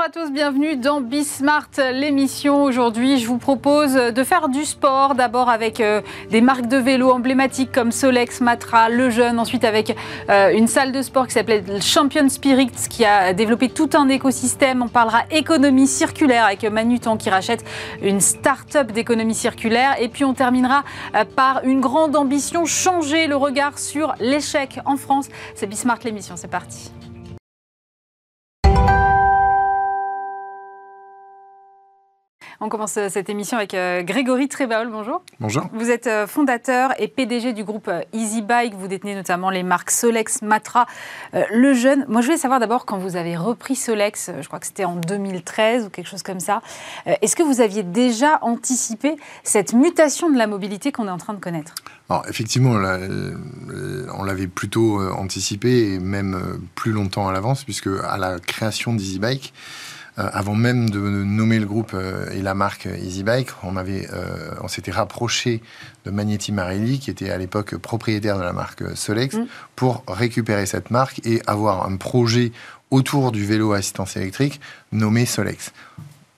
Bonjour à tous, bienvenue dans Bismart, l'émission. Aujourd'hui, je vous propose de faire du sport, d'abord avec euh, des marques de vélo emblématiques comme Solex, Matra, Le Jeune, ensuite avec euh, une salle de sport qui s'appelait Champion Spirits qui a développé tout un écosystème. On parlera économie circulaire avec Manutan qui rachète une start-up d'économie circulaire. Et puis on terminera euh, par une grande ambition, changer le regard sur l'échec en France. C'est Bismart l'émission, c'est parti. On commence euh, cette émission avec euh, Grégory Trébaol. Bonjour. Bonjour. Vous êtes euh, fondateur et PDG du groupe Easy Bike. Vous détenez notamment les marques Solex, Matra, Le Jeune. Moi, je voulais savoir d'abord quand vous avez repris Solex, je crois que c'était en 2013 ou quelque chose comme ça. Est-ce que vous aviez déjà anticipé cette mutation de la mobilité qu'on est en train de connaître? Alors, effectivement, on l'avait plutôt anticipé et même plus longtemps à l'avance, puisque à la création d'Easy Bike, euh, avant même de nommer le groupe euh, et la marque EasyBike, on, avait, euh, on s'était rapproché de Magneti Marelli, qui était à l'époque propriétaire de la marque Solex, mm. pour récupérer cette marque et avoir un projet autour du vélo à assistance électrique nommé Solex.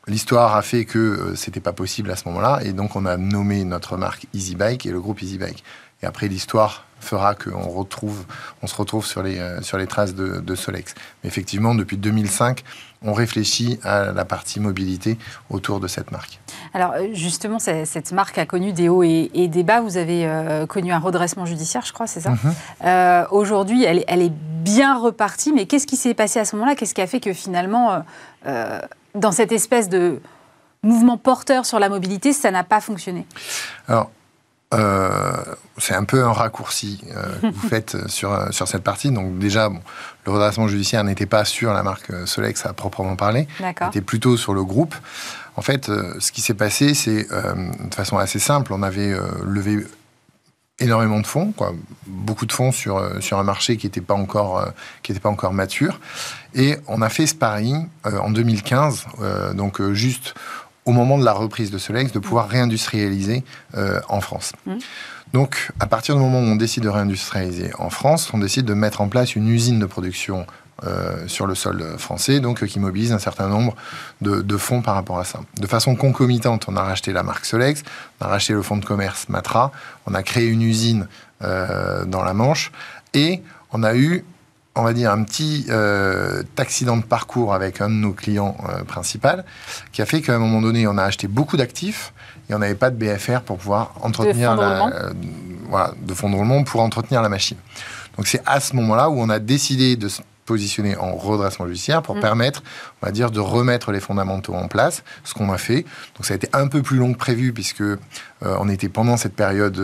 L'histoire a fait que c'était pas possible à ce moment-là, et donc on a nommé notre marque EasyBike et le groupe EasyBike. Et après, l'histoire fera qu'on retrouve, on se retrouve sur les, sur les traces de, de Solex. Mais effectivement, depuis 2005, on réfléchit à la partie mobilité autour de cette marque. Alors justement, cette marque a connu des hauts et, des bas. Vous avez euh, connu un redressement judiciaire, je crois, c'est ça mhm. euh, Aujourd'hui, elle, est bien repartie, mais qu'est-ce qui s'est passé à ce moment-là? Qu'est-ce qui a fait que finalement, euh, dans cette espèce de mouvement porteur sur la mobilité, ça n'a pas fonctionné? Alors, euh, c'est un peu un raccourci euh, que vous faites sur, sur cette partie. Donc déjà, le redressement judiciaire n'était pas sur la marque Solex à proprement parler, était plutôt sur le groupe. En fait, euh, ce qui s'est passé, c'est de façon assez simple, on avait levé énormément de fonds, quoi, beaucoup de fonds sur, sur un marché qui n'était pas, encore, qui pas encore mature. Et on a fait ce pari en 2015, donc juste au moment de la reprise de Solex, de pouvoir réindustrialiser euh, en France. Mmh. Donc, à partir du moment où on décide de réindustrialiser en France, on décide de mettre en place une usine de production euh, sur le sol français, donc qui mobilise un certain nombre de, fonds par rapport à ça. De façon concomitante, on a racheté la marque Solex, on a racheté le fonds de commerce Matra, on a créé une usine euh, dans la Manche, et on a eu on va dire, un petit euh, accident de parcours avec un de nos clients euh, principaux, qui a fait qu'à un moment donné, on a acheté beaucoup d'actifs et on n'avait pas de BFR pour pouvoir entretenir de la, euh, voilà, de fonds de roulement pour entretenir la machine. Donc c'est à ce moment-là où on a décidé de se positionner en redressement judiciaire pour mm. permettre, on va dire, de remettre les fondamentaux en place, ce qu'on a fait. Donc ça a été un peu plus long que prévu puisque on était pendant cette période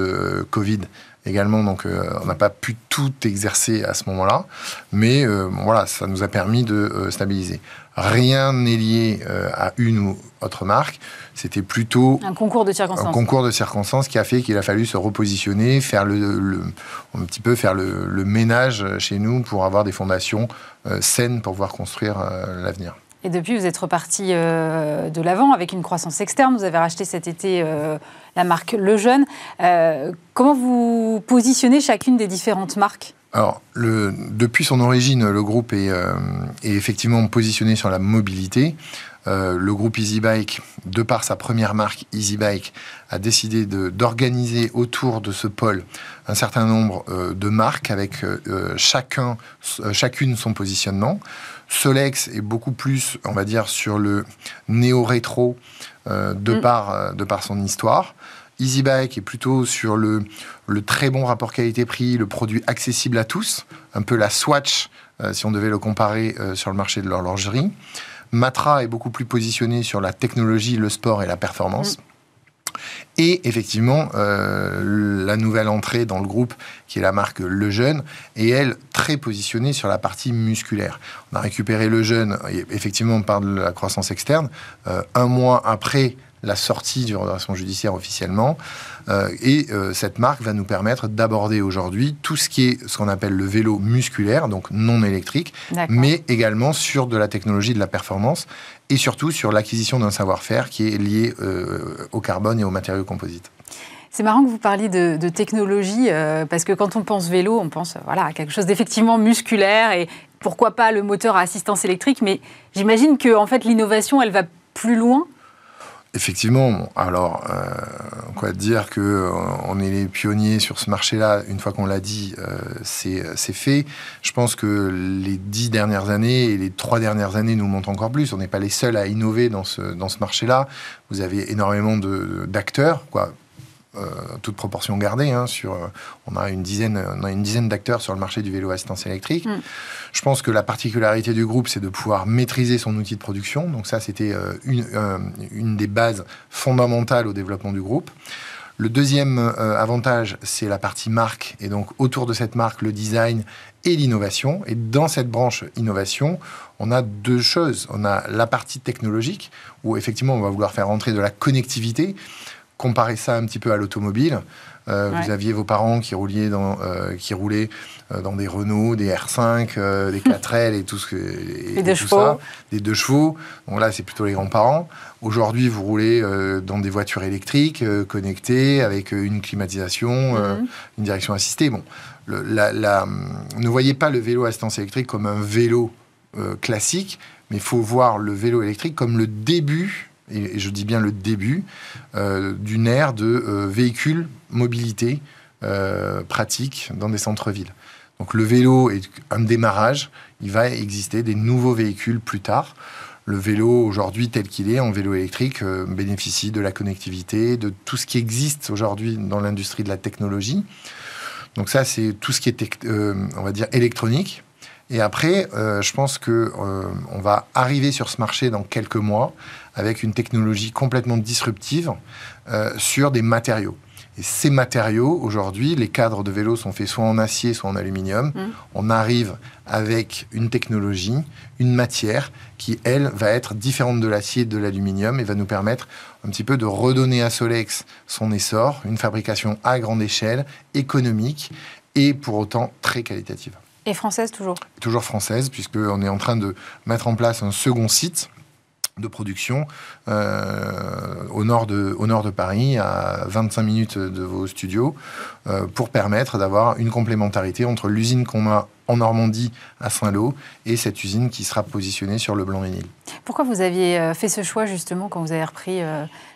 Covid également, donc euh, on n'a pas pu tout exercer à ce moment-là, mais euh, voilà, ça nous a permis de euh, stabiliser. Rien n'est lié à une ou autre marque, c'était plutôt un concours de circonstances. Un concours de circonstances qui a fait qu'il a fallu se repositionner, faire le, un petit peu faire le, le, ménage chez nous pour avoir des fondations saines pour pouvoir construire l'avenir. Et depuis, vous êtes reparti euh, de l'avant avec une croissance externe. Vous avez racheté cet été euh, la marque Le Jeune. Euh, comment vous positionnez chacune des différentes marques? Alors, depuis son origine, le groupe est, est, effectivement positionné sur la mobilité. le groupe EasyBike, de par sa première marque EasyBike, a décidé d'organiser autour de ce pôle un certain nombre de marques avec chacun, chacune son positionnement. Solex est beaucoup plus, on va dire, sur le néo-rétro euh, de, mm. par, euh, de par son histoire. EasyBike est plutôt sur le, le très bon rapport qualité-prix, le produit accessible à tous, un peu la Swatch, euh, si on devait le comparer sur le marché de l'horlogerie. Matra est beaucoup plus positionné sur la technologie, le sport et la performance. Mm. Et effectivement, euh, la nouvelle entrée dans le groupe, qui est la marque Le Jeune, est elle très positionnée sur la partie musculaire. On a récupéré Le Jeune, effectivement, par la croissance externe, euh, un mois après la sortie du redressement judiciaire officiellement. Euh, et euh, cette marque va nous permettre d'aborder aujourd'hui tout ce qui est ce qu'on appelle le vélo musculaire, donc non électrique, mais également sur de la technologie de la performance et surtout sur l'acquisition d'un savoir-faire qui est lié euh, au carbone et aux matériaux composites. C'est marrant que vous parliez de, technologie, parce que quand on pense vélo, on pense voilà, à quelque chose d'effectivement musculaire et pourquoi pas le moteur à assistance électrique, mais j'imagine que en fait l'innovation, elle va plus loin. Effectivement, alors, euh, quoi dire que euh, on est les pionniers sur ce marché-là, une fois qu'on l'a dit, euh, c'est fait. Je pense que les dix dernières années et les trois dernières années nous montrent encore plus. On n'est pas les seuls à innover dans ce, dans ce marché-là. Vous avez énormément d'acteurs, quoi toute proportion gardée, hein, sur, euh, on a une dizaine, on a une dizaine d'acteurs sur le marché du vélo assistance électrique. Mm. Je pense que la particularité du groupe, c'est de pouvoir maîtriser son outil de production. Donc ça, c'était euh, une, une des bases fondamentales au développement du groupe. Le deuxième avantage, c'est la partie marque, et donc autour de cette marque, le design et l'innovation. Et dans cette branche innovation, on a deux choses. On a la partie technologique, où effectivement, on va vouloir faire entrer de la connectivité comparer ça un petit peu à l'automobile. Euh, vous aviez vos parents qui, rouliez dans, euh, qui roulaient euh, dans des Renault, des R5, des 4L et tout ce que. Et, des chevaux. Ça, des deux chevaux. Donc là, c'est plutôt les grands-parents. Aujourd'hui, vous roulez dans des voitures électriques, connectées, avec une climatisation, mhm. une direction assistée. Bon, ne voyez pas le vélo à assistance électrique comme un vélo classique, mais il faut voir le vélo électrique comme le début et, je dis bien le début, euh, d'une ère de euh, véhicules mobilité euh, pratique dans des centres-villes. Donc le vélo est un démarrage, il va exister des nouveaux véhicules plus tard. Le vélo aujourd'hui tel qu'il est en vélo électrique bénéficie de la connectivité, de tout ce qui existe aujourd'hui dans l'industrie de la technologie. Donc ça c'est tout ce qui est on va dire électronique. Et après, je pense que on va arriver sur ce marché dans quelques mois avec une technologie complètement disruptive euh, sur des matériaux. Et ces matériaux, aujourd'hui, les cadres de vélo sont faits soit en acier, soit en aluminium. Mmh. On arrive avec une technologie, une matière qui, elle, va être différente de l'acier et de l'aluminium et va nous permettre un petit peu de redonner à Solex son essor, une fabrication à grande échelle, économique et pour autant très qualitative. Et française toujours Toujours française, puisqu'on est en train de mettre en place un second site de production euh, au, nord de, au nord de Paris, à 25 minutes de vos studios, euh, pour permettre d'avoir une complémentarité entre l'usine qu'on a en Normandie à Saint-Lô et cette usine qui sera positionnée sur le Blanc-Ménil. Pourquoi vous aviez euh, fait ce choix justement quand vous avez repris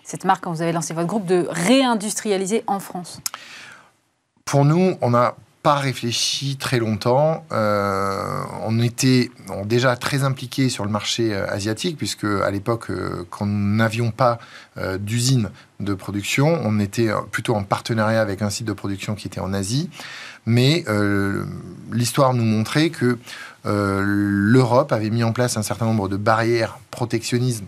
cette marque, quand vous avez lancé votre groupe, de réindustrialiser en France? Pour nous, on a pas réfléchi très longtemps. Euh, on était déjà très impliqués sur le marché euh, asiatique, puisque à l'époque, euh, quand nous n'avions pas d'usine de production, on était plutôt en partenariat avec un site de production qui était en Asie. Mais l'histoire nous montrait que l'Europe avait mis en place un certain nombre de barrières protectionnisme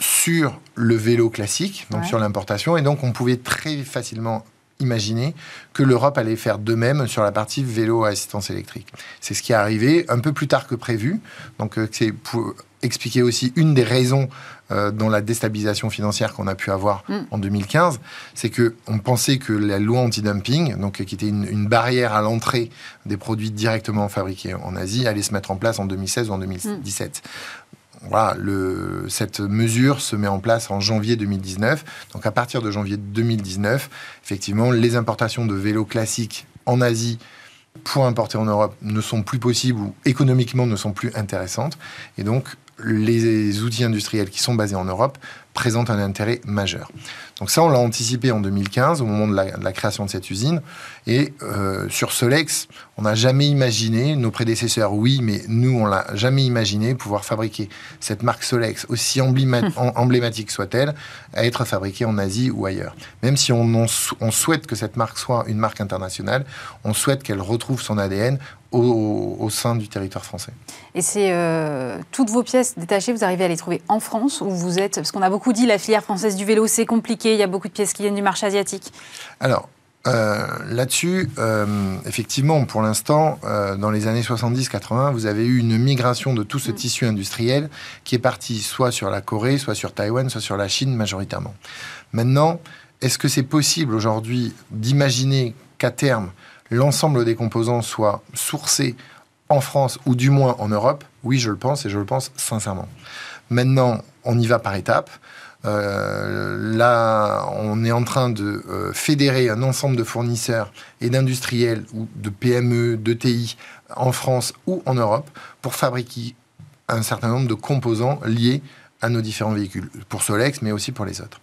sur le vélo classique, donc sur l'importation, et donc on pouvait très facilement imaginer que l'Europe allait faire de même sur la partie vélo à assistance électrique. C'est ce qui est arrivé un peu plus tard que prévu. Donc euh, c'est pour expliquer aussi une des raisons euh, dans la déstabilisation financière qu'on a pu avoir mm. en 2015, c'est que on pensait que la loi anti-dumping, donc qui était une, une barrière à l'entrée des produits directement fabriqués en Asie, allait se mettre en place en 2016 ou en 2017 voilà, cette mesure se met en place en janvier 2019. Donc à partir de janvier 2019, effectivement, les importations de vélos classiques en Asie pour importer en Europe ne sont plus possibles ou économiquement ne sont plus intéressantes. Et donc les outils industriels qui sont basés en Europe présentent un intérêt majeur. Donc ça, on l'a anticipé en 2015, au moment de la, création de cette usine. Et euh, sur Solex, on n'a jamais imaginé, nos prédécesseurs, oui, mais nous, on l'a jamais imaginé pouvoir fabriquer cette marque Solex, aussi emblématique soit-elle, à être fabriquée en Asie ou ailleurs. Même si on, on souhaite que cette marque soit une marque internationale, on souhaite qu'elle retrouve son ADN au, sein du territoire français. Et c'est euh, toutes vos pièces détachées, vous arrivez à les trouver en France ou vous êtes Parce qu'on a beaucoup dit la filière française du vélo, c'est compliqué, il y a beaucoup de pièces qui viennent du marché asiatique. Alors, euh, là-dessus, euh, effectivement, pour l'instant, dans les années 70-80, vous avez eu une migration de tout ce mm. tissu industriel qui est parti soit sur la Corée, soit sur Taïwan, soit sur la Chine majoritairement. Maintenant, est-ce que c'est possible aujourd'hui d'imaginer qu'à terme, l'ensemble des composants soient sourcés en France ou du moins en Europe, oui, je le pense et je le pense sincèrement. Maintenant, on y va par étapes. Là, on est en train de fédérer un ensemble de fournisseurs et d'industriels ou de PME, de TI en France ou en Europe pour fabriquer un certain nombre de composants liés à nos différents véhicules, pour Solex, mais aussi pour les autres.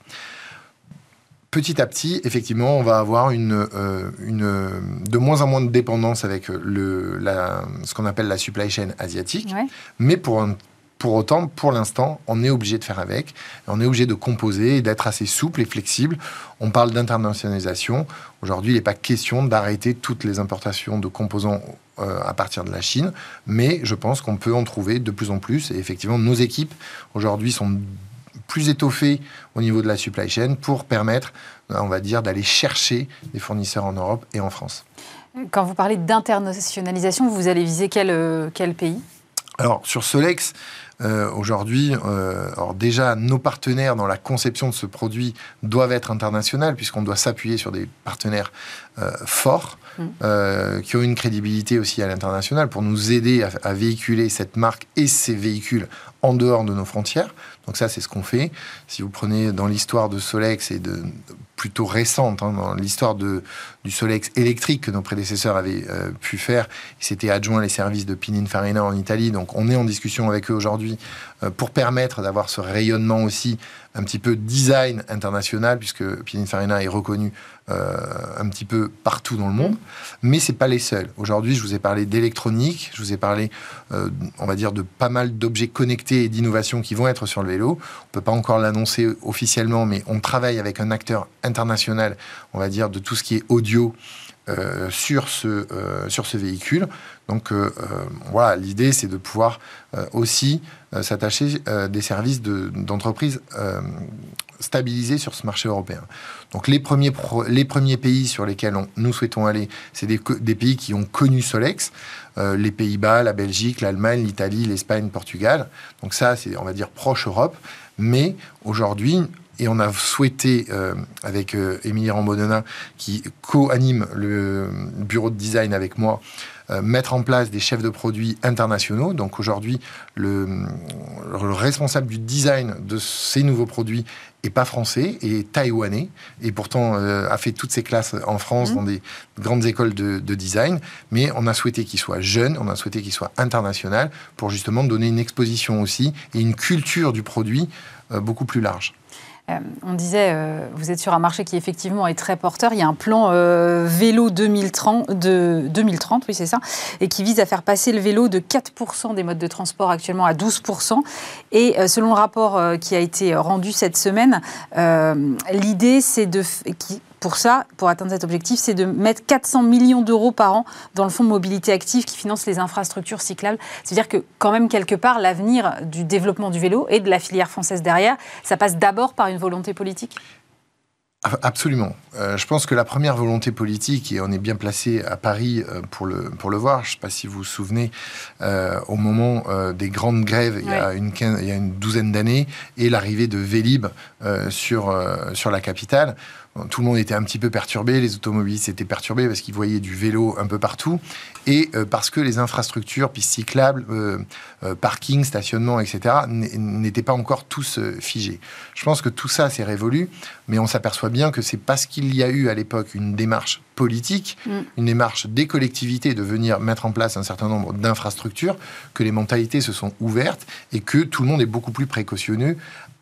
Petit à petit, effectivement, on va avoir une, euh, une, de moins en moins de dépendance avec le, la, ce qu'on appelle la supply chain asiatique. Mais pour un pour autant, pour l'instant, on est obligé de faire avec. On est obligé de composer et d'être assez souple et flexible. On parle d'internationalisation. Aujourd'hui, il n'est pas question d'arrêter toutes les importations de composants euh, à partir de la Chine, mais je pense qu'on peut en trouver de plus en plus. Et effectivement, nos équipes aujourd'hui sont plus étoffées au niveau de la supply chain pour permettre, on va dire, d'aller chercher des fournisseurs en Europe et en France. Quand vous parlez d'internationalisation, vous allez viser quel, euh, quel pays? Alors sur Solex, euh, aujourd'hui, euh, déjà, nos partenaires dans la conception de ce produit doivent être internationaux, puisqu'on doit s'appuyer sur des partenaires euh, forts, mm. qui ont une crédibilité aussi à l'international, pour nous aider à, à, véhiculer cette marque et ces véhicules en dehors de nos frontières. Donc ça, c'est ce qu'on fait. Si vous prenez dans l'histoire de Solex et de, plutôt récente, hein, dans l'histoire du Solex électrique que nos prédécesseurs avaient euh, pu faire, ils s'étaient adjoints les services de Pininfarina en Italie. Donc on est en discussion avec eux aujourd'hui pour permettre d'avoir ce rayonnement aussi un petit peu design international, puisque Pininfarina est reconnu euh, un petit peu partout dans le monde. Mais c'est pas les seuls. Aujourd'hui, je vous ai parlé d'électronique, je vous ai parlé, euh, on va dire, de pas mal d'objets connectés et d'innovations qui vont être sur le vélo. On peut pas encore l'annoncer officiellement, mais on travaille avec un acteur international, on va dire, de tout ce qui est audio. Euh, sur, ce, sur ce véhicule. Donc voilà, l'idée c'est de pouvoir aussi s'attacher des services d'entreprise stabilisés sur ce marché européen. Donc les premiers, les premiers pays sur lesquels nous souhaitons aller, c'est des, pays qui ont connu Solex, euh, les Pays-Bas, la Belgique, l'Allemagne, l'Italie, l'Espagne, le Portugal. Donc ça, c'est, on va dire, proche Europe. Mais aujourd'hui, et on a souhaité, euh, avec euh, Émilie Rambonena, qui co-anime le bureau de design avec moi, euh, mettre en place des chefs de produits internationaux. Donc aujourd'hui, le, le, responsable du design de ces nouveaux produits est pas français, est taïwanais, et pourtant euh, a fait toutes ses classes en France mmh. dans des grandes écoles de, de design. Mais on a souhaité qu'il soit jeune, on a souhaité qu'il soit international pour justement donner une exposition aussi et une culture du produit beaucoup plus large. Euh, on disait, euh, vous êtes sur un marché qui effectivement est très porteur. Il y a un plan euh, vélo 2030, de 2030, oui c'est ça, et qui vise à faire passer le vélo de 4% des modes de transport actuellement à 12%. Et selon le rapport qui a été rendu cette semaine, l'idée c'est de pour ça, pour atteindre cet objectif, c'est de mettre 400 millions d'euros par an dans le fonds de mobilité active qui finance les infrastructures cyclables. C'est-à-dire que quand même, quelque part, l'avenir du développement du vélo et de la filière française derrière, ça passe d'abord par une volonté politique? Absolument. Euh, je pense que la première volonté politique, et on est bien placé à Paris euh, pour, le, pour le voir, je ne sais pas si vous vous souvenez, euh, au moment des grandes grèves il, y a une il y a une douzaine d'années, et l'arrivée de Vélib sur, sur la capitale, tout le monde était un petit peu perturbé, les automobilistes étaient perturbés parce qu'ils voyaient du vélo un peu partout et euh, parce que les infrastructures, pistes cyclables, euh, euh, parking, stationnement, etc., n'étaient pas encore tous figés. Je pense que tout ça s'est révolu, mais on s'aperçoit bien que c'est parce qu'il y a eu à l'époque une démarche politique, mm. une démarche des collectivités de venir mettre en place un certain nombre d'infrastructures que les mentalités se sont ouvertes et que tout le monde est beaucoup plus précautionneux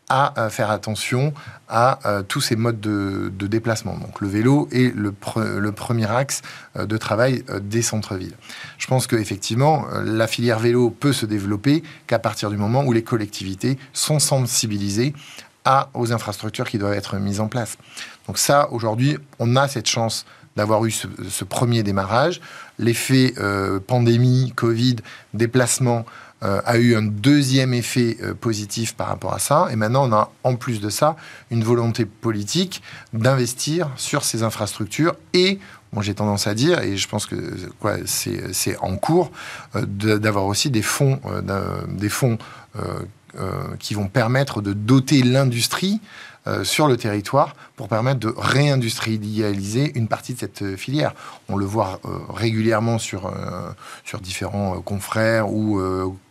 à faire attention à euh, tous ces modes de, déplacement. Donc le vélo est le, premier axe euh, de travail euh, des centres-villes. Je pense qu'effectivement, la filière vélo peut se développer qu'à partir du moment où les collectivités sont sensibilisées aux infrastructures qui doivent être mises en place. Donc ça, aujourd'hui, on a cette chance d'avoir eu ce, premier démarrage. L'effet pandémie, Covid, déplacement euh, a eu un deuxième effet euh, positif par rapport à ça. Et maintenant, on a en plus de ça une volonté politique d'investir sur ces infrastructures et moi j'ai tendance à dire, et je pense que c'est en cours, euh, d'avoir aussi des fonds, des fonds qui vont permettre de doter l'industrie sur le territoire pour permettre de réindustrialiser une partie de cette filière. On le voit régulièrement sur, sur différents confrères ou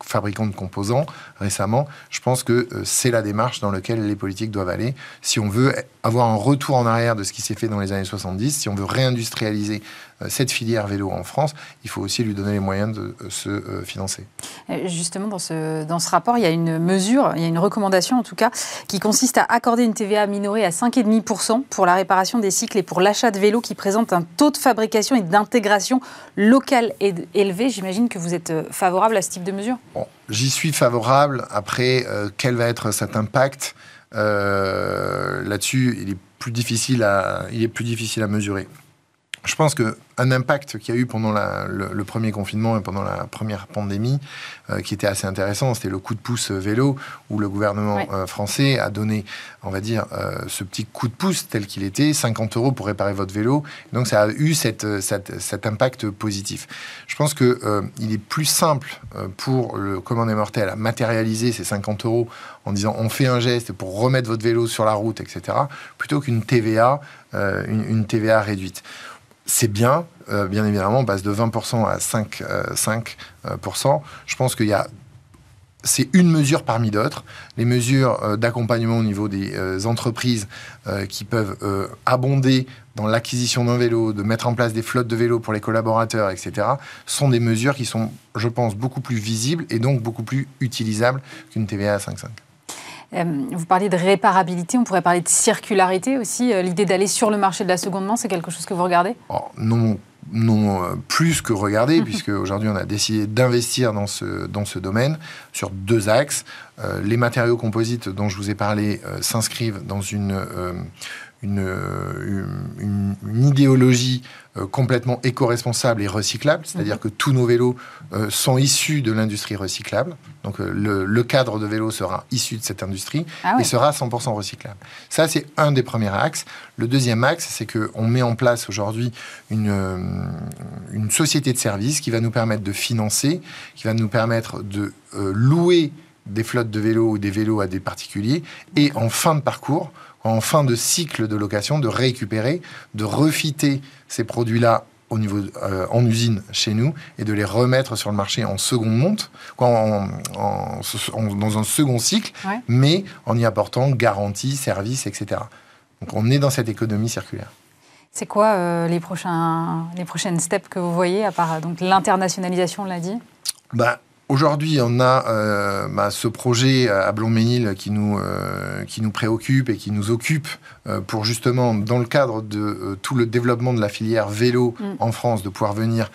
fabricants de composants récemment. Je pense que c'est la démarche dans laquelle les politiques doivent aller si on veut avoir un retour en arrière de ce qui s'est fait dans les années 70, si on veut réindustrialiser euh, cette filière vélo en France, il faut aussi lui donner les moyens de euh, se euh, financer. Justement, dans ce, dans ce rapport, il y a une mesure, il y a une recommandation en tout cas, qui consiste à accorder une TVA minorée à 5,5% pour la réparation des cycles et pour l'achat de vélos qui présentent un taux de fabrication et d'intégration locale élevé. J'imagine que vous êtes favorable à ce type de mesure J'y suis favorable. Après, quel va être cet impact Là-dessus, il est plus difficile à, il est plus difficile à mesurer. Je pense que un impact qu'il y a eu pendant le, premier confinement et pendant la première pandémie, euh, qui était assez intéressant, c'était le coup de pouce vélo, où le gouvernement euh, français a donné, on va dire, euh, ce petit coup de pouce tel qu'il était, 50 euros pour réparer votre vélo. Donc ça a eu cette, cet impact positif. Je pense qu'il il est plus simple pour le commandant mortel à matérialiser ces 50 euros en disant on fait un geste pour remettre votre vélo sur la route, etc., plutôt qu'une TVA, une, une TVA réduite c'est bien, euh, bien évidemment, on passe de 20% à 5, 5%. Euh, euh, Je pense qu'il y a c'est une mesure parmi d'autres. Les mesures d'accompagnement au niveau des entreprises qui peuvent abonder dans l'acquisition d'un vélo, de mettre en place des flottes de vélos pour les collaborateurs, etc., sont des mesures qui sont, je pense, beaucoup plus visibles et donc beaucoup plus utilisables qu'une TVA à 5,5. Euh, vous parliez de réparabilité, on pourrait parler de circularité aussi. Euh, l'idée d'aller sur le marché de la seconde main, c'est quelque chose que vous regardez? Oh, Non, non euh, plus que regarder, puisque aujourd'hui on a décidé d'investir dans ce, dans ce domaine sur deux axes. les matériaux composites dont je vous ai parlé s'inscrivent dans une, une, une, idéologie euh, complètement éco-responsable et recyclable, c'est-à-dire mhm. que tous nos vélos euh, sont issus de l'industrie recyclable. Donc euh, le, cadre de vélo sera issu de cette industrie ah et sera 100% recyclable. Ça, c'est un des premiers axes. Le deuxième axe, c'est qu'on met en place aujourd'hui une, une société de services qui va nous permettre de financer, qui va nous permettre de louer des flottes de vélos ou des vélos à des particuliers et en fin de parcours en fin de cycle de location, de récupérer, de refiter ces produits-là au niveau euh, en usine chez nous et de les remettre sur le marché en seconde monte, en, dans un second cycle, mais en y apportant garantie, service, etc. Donc on est dans cette économie circulaire. C'est quoi euh, les, prochains, les prochaines steps que vous voyez, à part donc l'internationalisation, on l'a dit? Bah, Aujourd'hui, on a euh, bah, ce projet à Blonménil qui nous, euh, qui nous préoccupe et qui nous occupe euh, pour justement, dans le cadre de tout le développement de la filière vélo mm. en France, de pouvoir venir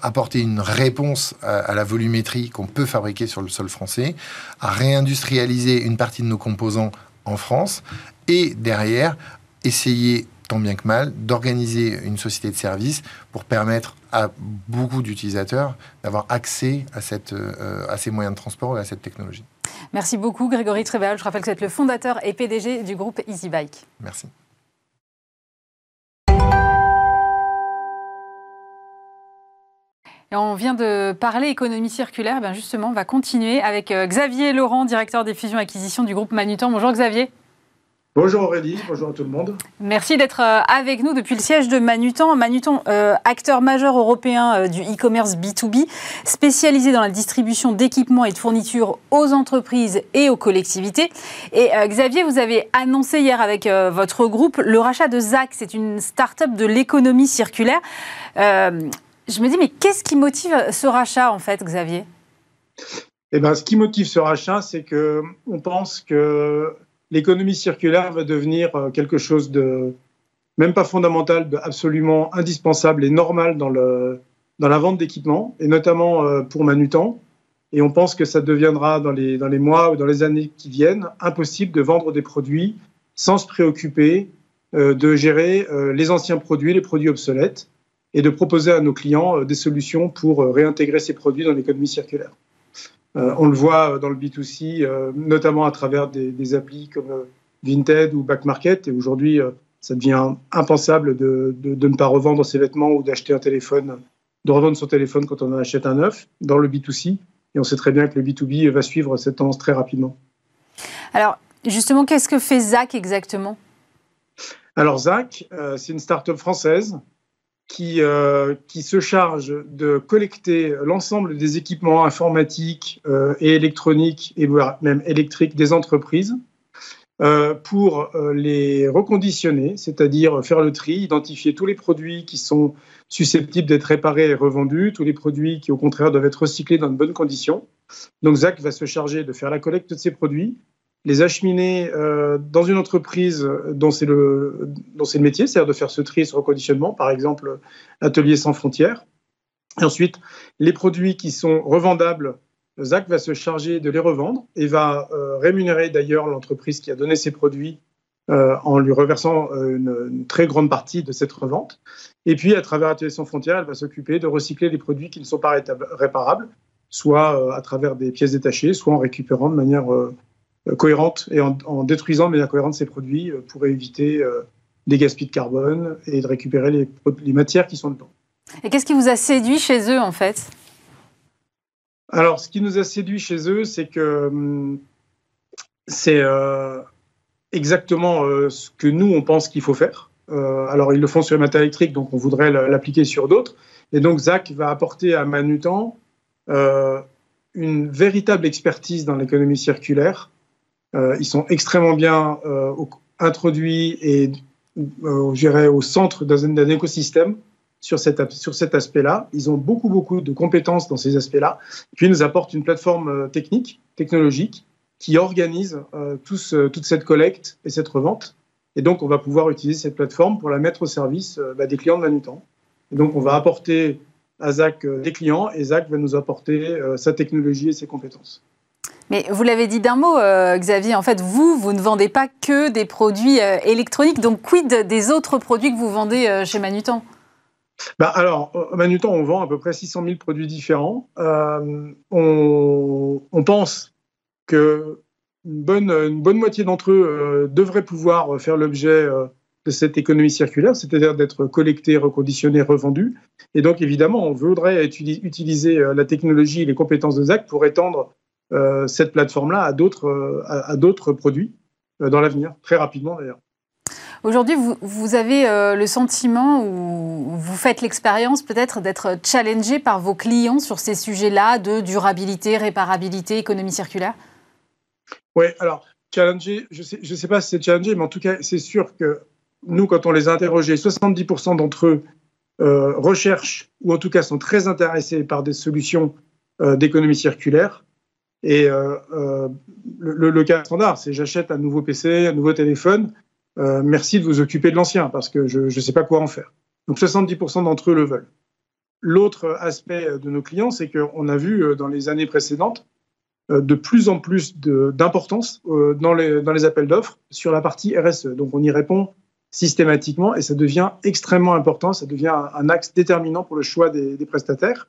apporter une réponse à, à la volumétrie qu'on peut fabriquer sur le sol français, à réindustrialiser une partie de nos composants en France et derrière essayer tant bien que mal, d'organiser une société de services pour permettre à beaucoup d'utilisateurs d'avoir accès à, cette, euh, à ces moyens de transport et à cette technologie. Merci beaucoup Grégory Trébal. Je rappelle que vous êtes le fondateur et PDG du groupe EasyBike. Merci. Et on vient de parler économie circulaire. Ben justement, on va continuer avec euh, Xavier Laurent, directeur des fusions-acquisitions du groupe Manutan. Bonjour Xavier. Bonjour Aurélie, bonjour à tout le monde. Merci d'être euh, avec nous depuis le siège de Manutan. Manutan, euh, acteur majeur européen euh, du e-commerce B2B, spécialisé dans la distribution d'équipements et de fournitures aux entreprises et aux collectivités. Et Xavier, vous avez annoncé hier avec votre groupe le rachat de ZAC, c'est une start-up de l'économie circulaire. je me dis, mais qu'est-ce qui motive ce rachat en fait, Xavier? Eh ben, ce qui motive ce rachat, c'est que on pense que l'économie circulaire va devenir euh, quelque chose de même pas fondamental, de absolument indispensable et normal dans, la vente d'équipements, et notamment euh, pour Manutan. Et on pense que ça deviendra dans les, dans les mois ou dans les années qui viennent impossible de vendre des produits sans se préoccuper euh, de gérer les anciens produits, les produits obsolètes, et de proposer à nos clients des solutions pour réintégrer ces produits dans l'économie circulaire. Euh, on le voit dans le B2C, euh, notamment à travers des, applis comme euh, Vinted ou Back Market. Et aujourd'hui, ça devient impensable de, ne pas revendre ses vêtements ou d'acheter un téléphone, de revendre son téléphone quand on en achète un neuf dans le B2C. Et on sait très bien que le B2B va suivre cette tendance très rapidement. Alors, Justement, qu'est-ce que fait ZAC exactement? Alors ZAC, c'est une start-up française qui, euh, qui se charge de collecter l'ensemble des équipements informatiques euh, et électroniques et même électriques des entreprises euh, pour les reconditionner, c'est-à-dire faire le tri, identifier tous les produits qui sont susceptibles d'être réparés et revendus, tous les produits qui au contraire doivent être recyclés dans de bonnes conditions. Donc Zach va se charger de faire la collecte de ces produits, les acheminer euh, dans une entreprise dont c'est le, métier, c'est-à-dire de faire ce tri et ce reconditionnement, par exemple Atelier sans frontières. Et ensuite, les produits qui sont revendables, Zach va se charger de les revendre et va euh, rémunérer d'ailleurs l'entreprise qui a donné ces produits euh, en lui reversant une, une, très grande partie de cette revente. Et puis, à travers Atelier sans frontières, elle va s'occuper de recycler les produits qui ne sont pas réparables, soit à travers des pièces détachées, soit en récupérant de manière cohérente et en, détruisant de manière cohérente ces produits euh, pour éviter euh, des gaspillages de carbone et de récupérer les, les matières qui sont dedans. Et qu'est-ce qui vous a séduit chez eux en fait? Alors, ce qui nous a séduit chez eux, c'est que hum, c'est exactement ce que nous, on pense qu'il faut faire. alors, ils le font sur les matériaux électriques, donc on voudrait l'appliquer sur d'autres. Et donc, Zach va apporter à Manutan une véritable expertise dans l'économie circulaire euh, ils sont extrêmement bien euh, introduits et euh, je dirais, au centre d'un écosystème sur, cet aspect-là. Ils ont beaucoup, beaucoup de compétences dans ces aspects-là. Puis, ils nous apportent une plateforme technique, technologique, qui organise toute cette collecte et cette revente. Et donc, on va pouvoir utiliser cette plateforme pour la mettre au service bah, des clients de Manutan. Et donc, on va apporter à ZAC des clients et ZAC va nous apporter sa technologie et ses compétences. Mais vous l'avez dit d'un mot, euh, Xavier, en fait, vous, vous ne vendez pas que des produits euh, électroniques, donc quid des autres produits que vous vendez euh, chez Manutan? Bah alors, Manutan, on vend à peu près 600 000 produits différents. On, pense que une bonne, moitié d'entre eux devraient pouvoir faire l'objet de cette économie circulaire, c'est-à-dire d'être collectés, reconditionnés, revendus. Et donc, évidemment, on voudrait utiliser la technologie et les compétences de ZAC pour étendre cette plateforme-là à d'autres euh, à, d'autres produits euh, dans l'avenir, très rapidement d'ailleurs. Aujourd'hui, vous, vous, avez le sentiment ou vous faites l'expérience peut-être d'être challengé par vos clients sur ces sujets-là de durabilité, réparabilité, économie circulaire? Oui, alors, challenger, je ne sais, je sais pas si c'est challenger, mais en tout cas, c'est sûr que nous, quand on les a interrogés, 70% d'entre eux recherchent ou en tout cas sont très intéressés par des solutions d'économie circulaire. Et euh, euh, le, cas standard, c'est j'achète un nouveau PC, un nouveau téléphone, euh, merci de vous occuper de l'ancien parce que je ne sais pas quoi en faire. Donc 70% d'entre eux le veulent. L'autre aspect de nos clients, c'est qu'on a vu dans les années précédentes de plus en plus d'importance dans les, appels d'offres sur la partie RSE. Donc on y répond systématiquement et ça devient extrêmement important, ça devient un, axe déterminant pour le choix des prestataires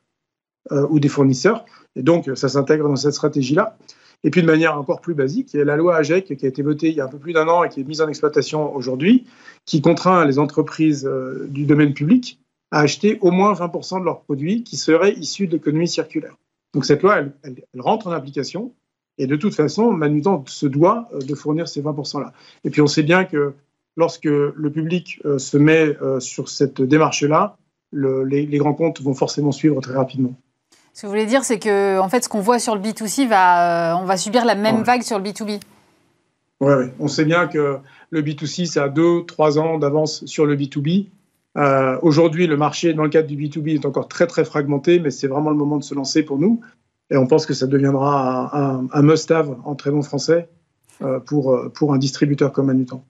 ou des fournisseurs. Et donc, ça s'intègre dans cette stratégie-là. Et puis, de manière encore plus basique, il y a la loi AGEC qui a été votée il y a un peu plus d'un an et qui est mise en exploitation aujourd'hui, qui contraint les entreprises euh, du domaine public à acheter au moins 20% de leurs produits qui seraient issus de l'économie circulaire. Donc, cette loi, elle, rentre en application. Et de toute façon, Manutan se doit euh, de fournir ces 20%-là. Et puis, on sait bien que lorsque le public euh, se met sur cette démarche-là, le, les, les grands comptes vont forcément suivre très rapidement. Ce que vous voulez dire, c'est que en fait, ce qu'on voit sur le B2C, va, euh, on va subir la même vague sur le B2B. Oui, ouais. on sait bien que le B2C, c'est à 2-3 ans d'avance sur le B2B. Euh, Aujourd'hui, le marché, dans le cadre du B2B, est encore très, très fragmenté, mais c'est vraiment le moment de se lancer pour nous. Et on pense que ça deviendra un, un, must-have en très bon français euh, pour, pour un distributeur comme Manutan.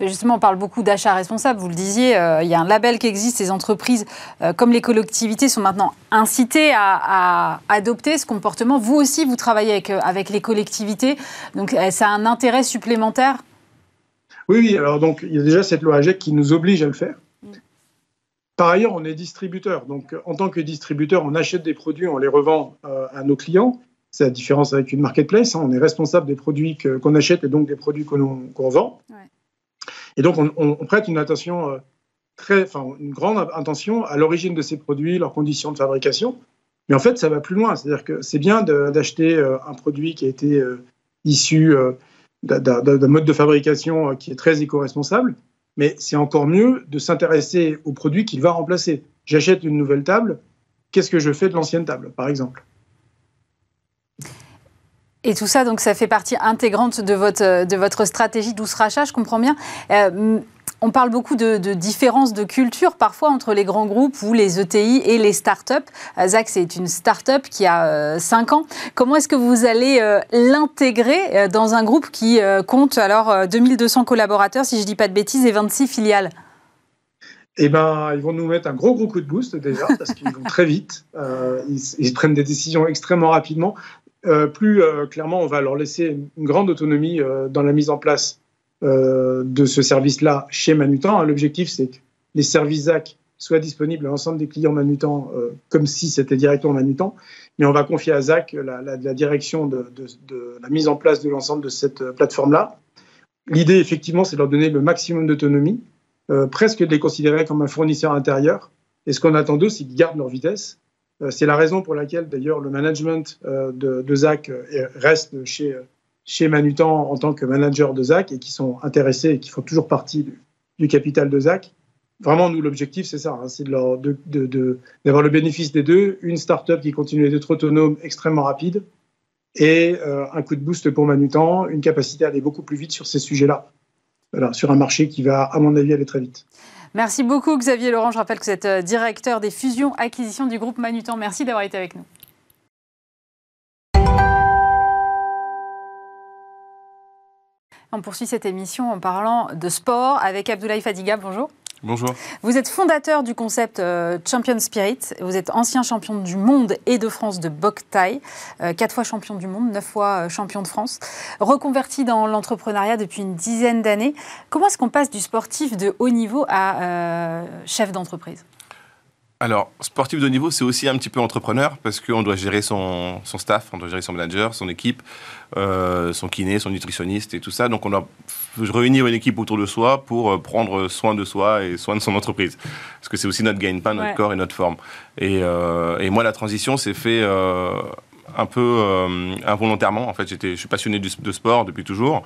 Justement, on parle beaucoup d'achat responsable. Vous le disiez, euh, il y a un label qui existe. Les entreprises, euh, comme les collectivités, sont maintenant incitées à, adopter ce comportement. Vous aussi, vous travaillez avec, euh, avec les collectivités. Donc, ça a un intérêt supplémentaire? Oui, oui. Alors, donc, il y a déjà cette loi AGEC qui nous oblige à le faire. Par ailleurs, on est distributeur. Donc, en tant que distributeur, on achète des produits, on les revend à nos clients. C'est la différence avec une marketplace. Hein. On est responsable des produits qu'on achète et donc des produits qu'on vend. Et donc, on, prête une attention euh, très, enfin, une grande attention à l'origine de ces produits, leurs conditions de fabrication. Mais en fait, ça va plus loin. C'est-à-dire que c'est bien d'acheter euh, un produit qui a été euh, issu d'un mode de fabrication qui est très éco-responsable. Mais c'est encore mieux de s'intéresser au produit qu'il va remplacer. J'achète une nouvelle table, qu'est-ce que je fais de l'ancienne table, par exemple? Et tout ça, donc, ça fait partie intégrante de votre, de votre stratégie douce rachat, je comprends bien. Euh, on parle beaucoup de, différences de culture parfois entre les grands groupes ou les ETI et les startups. Zach, c'est une startup qui a 5 euh, ans. Comment est-ce que vous allez euh, l'intégrer dans un groupe qui compte alors 2200 collaborateurs, si je ne dis pas de bêtises, et 26 filiales? Eh ben, ils vont nous mettre un gros gros coup de boost déjà parce qu'ils vont très vite. ils, prennent des décisions extrêmement rapidement. Euh, plus euh, clairement, on va leur laisser une grande autonomie euh, dans la mise en place de ce service-là chez Manutan. L'objectif, c'est que les services ZAC soient disponibles à l'ensemble des clients Manutan comme si c'était directement Manutan. Mais on va confier à ZAC la, direction de, de, la mise en place de l'ensemble de cette plateforme-là. L'idée, effectivement, c'est de leur donner le maximum d'autonomie, presque de les considérer comme un fournisseur intérieur. Et ce qu'on attend d'eux, c'est qu'ils gardent leur vitesse euh, c'est la raison pour laquelle, d'ailleurs, le management euh, de, ZAC euh, reste chez, chez Manutan en tant que manager de ZAC et qui sont intéressés et qui font toujours partie du, capital de ZAC. Vraiment, nous, l'objectif, c'est ça, hein, c'est d'avoir de, de, le bénéfice des deux, une start-up qui continue d'être autonome, extrêmement rapide, et un coup de boost pour Manutan, une capacité à aller beaucoup plus vite sur ces sujets-là, sur un marché qui va, à mon avis, aller très vite. Merci beaucoup Xavier Laurent. Je rappelle que vous êtes euh, directeur des fusions-acquisitions du groupe Manutan. Merci d'avoir été avec nous. On poursuit cette émission en parlant de sport avec Abdoulaye Fadiga. Bonjour. Bonjour. Vous êtes fondateur du concept euh, Champion Spirit. Vous êtes ancien champion du monde et de France de Boktai, euh, quatre fois champion du monde, neuf fois euh, champion de France. Reconverti dans l'entrepreneuriat depuis une dizaine d'années. Comment est-ce qu'on passe du sportif de haut niveau à chef d'entreprise? Alors, sportif de haut niveau, c'est aussi un petit peu entrepreneur parce qu'on doit gérer son, staff, on doit gérer son manager, son équipe, euh, son kiné, son nutritionniste et tout ça. Donc, on doit réunir une équipe autour de soi pour euh, prendre soin de soi et soin de son entreprise. Parce que c'est aussi notre gain, pas notre corps et notre forme. Et, euh, et, moi, la transition s'est fait un peu euh, involontairement. En fait, j'étais, je suis passionné de sport depuis toujours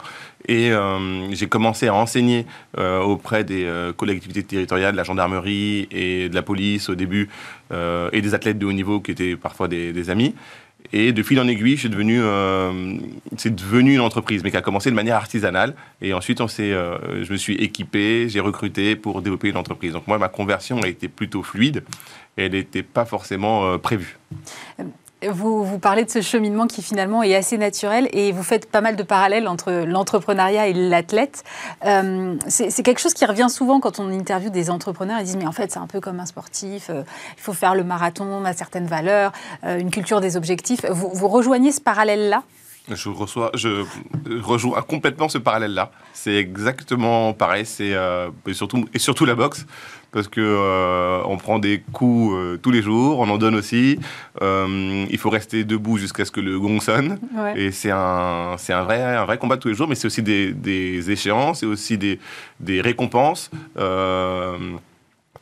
et euh, j'ai commencé à enseigner euh, auprès des collectivités territoriales, de la gendarmerie et de la police au début et des athlètes de haut niveau qui étaient parfois des, amis. Et de fil en aiguille, devenu, c'est devenu une entreprise, mais qui a commencé de manière artisanale. Et ensuite, on s'est, je me suis équipé, j'ai recruté pour développer une entreprise. Donc moi, ma conversion a été plutôt fluide. Elle n'était pas forcément prévue. Vous, parlez de ce cheminement qui finalement est assez naturel et vous faites pas mal de parallèles entre l'entrepreneuriat et l'athlète. Euh, c'est quelque chose qui revient souvent quand on interviewe des entrepreneurs. Ils disent mais en fait c'est un peu comme un sportif, euh, il faut faire le marathon, on a certaines valeurs, euh, une culture des objectifs. Vous, rejoignez ce parallèle-là? Je reçois, je rejoins complètement ce parallèle-là. C'est exactement pareil. C'est surtout et surtout la boxe parce que euh, on prend des coups euh, tous les jours, on en donne aussi. Euh, il faut rester debout jusqu'à ce que le gong sonne. Et c'est un, c'est un vrai, un vrai combat tous les jours, mais c'est aussi des, des échéances, c'est aussi des, des récompenses.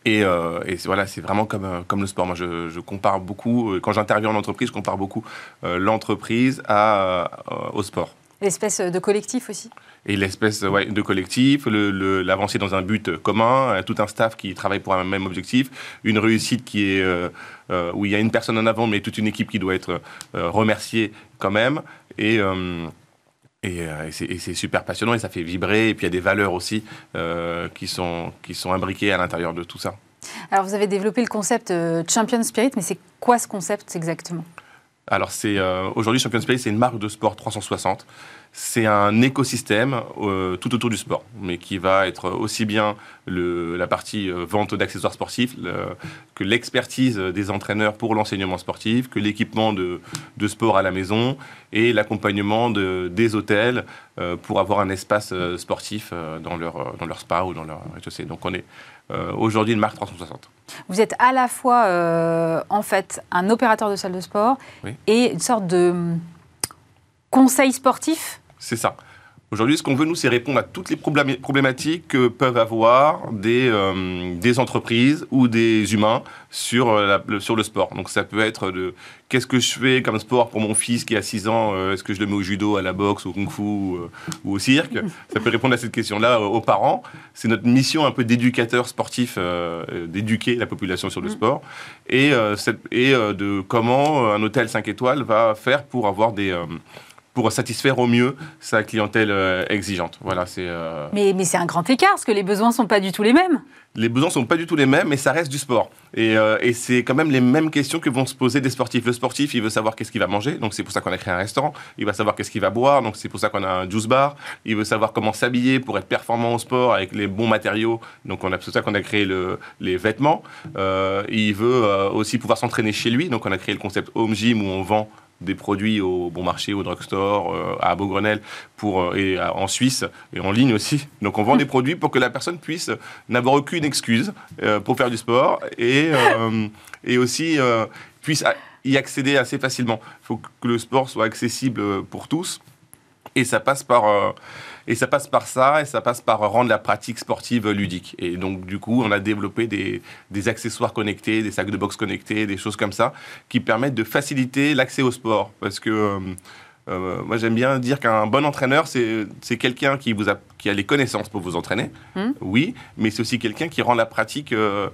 Et, et, voilà, c'est vraiment comme, comme le sport. Moi, je, je compare beaucoup, quand j'interviens en entreprise, je compare beaucoup l'entreprise à, au sport. L'espèce de collectif aussi et l'espèce de collectif, l'avancée dans un but commun, tout un staff qui travaille pour un même objectif, une réussite qui est euh, euh, où il y a une personne en avant, mais toute une équipe qui doit être euh, remerciée quand même. Et et, c'est super passionnant et ça fait vibrer. Et puis il y a des valeurs aussi qui, sont, qui sont imbriquées à l'intérieur de tout ça. Alors vous avez développé le concept Champion Spirit, mais c'est quoi ce concept exactement? Alors c'est aujourd'hui Champion Spirit, c'est une marque de sport 360 c'est un écosystème euh, tout autour du sport, mais qui va être aussi bien la partie euh, vente d'accessoires sportifs que l'expertise des entraîneurs pour l'enseignement sportif, que l'équipement de, sport à la maison et l'accompagnement des hôtels euh, pour avoir un espace sportif dans leur, dans leur spa ou dans leur rez Donc on est aujourd'hui une marque 360. Vous êtes à la fois en fait un opérateur de salle de sport et une sorte de hum, conseil sportif c'est ça. Aujourd'hui, ce qu'on veut, nous, c'est répondre à toutes les problématiques que peuvent avoir des, euh, des entreprises ou des humains sur, euh, le, sur le sport. Donc ça peut être de qu'est-ce que je fais comme sport pour mon fils qui a 6 ans euh, Est-ce que je le mets au judo, à la boxe, au kung-fu ou au cirque? Ça peut répondre à cette question-là aux parents. C'est notre mission un peu d'éducateur sportif, d'éduquer la population sur le mm. sport. Et, et de comment un hôtel 5 étoiles va faire pour avoir des pour satisfaire au mieux sa clientèle euh, exigeante. Voilà, c'est. Euh, mais, mais c'est un grand écart, parce que les besoins sont pas du tout les mêmes. Les besoins sont pas du tout les mêmes, mais ça reste du sport. Et, euh, et c'est quand même les mêmes questions que vont se poser des sportifs. Le sportif, il veut savoir qu'est-ce qu'il va manger, donc c'est pour ça qu'on a créé un restaurant. Il va savoir qu'est-ce qu'il va boire, donc c'est pour ça qu'on a un juice bar. Il veut savoir comment s'habiller pour être performant au sport avec les bons matériaux, donc on a pour ça qu'on a créé le, les vêtements. il veut aussi pouvoir s'entraîner chez lui, donc on a créé le concept home gym où on vend des produits au bon marché, au drugstore, euh, à Beaugrenelle, pour, euh, et en Suisse, et en ligne aussi. Donc on vend des produits pour que la personne puisse n'avoir aucune excuse euh, pour faire du sport et, et aussi puisse y accéder assez facilement. Il faut que le sport soit accessible pour tous. Et ça passe par et ça passe par ça, et ça passe par rendre la pratique sportive ludique. Et donc, du coup, on a développé des, des accessoires connectés, des sacs de boxe connectés, des choses comme ça, qui permettent de faciliter l'accès au sport. Parce que euh, euh, moi, j'aime bien dire qu'un bon entraîneur, c'est quelqu'un qui, vous a, qui a les connaissances pour vous entraîner, hmm. oui, mais c'est aussi quelqu'un qui rend la pratique euh,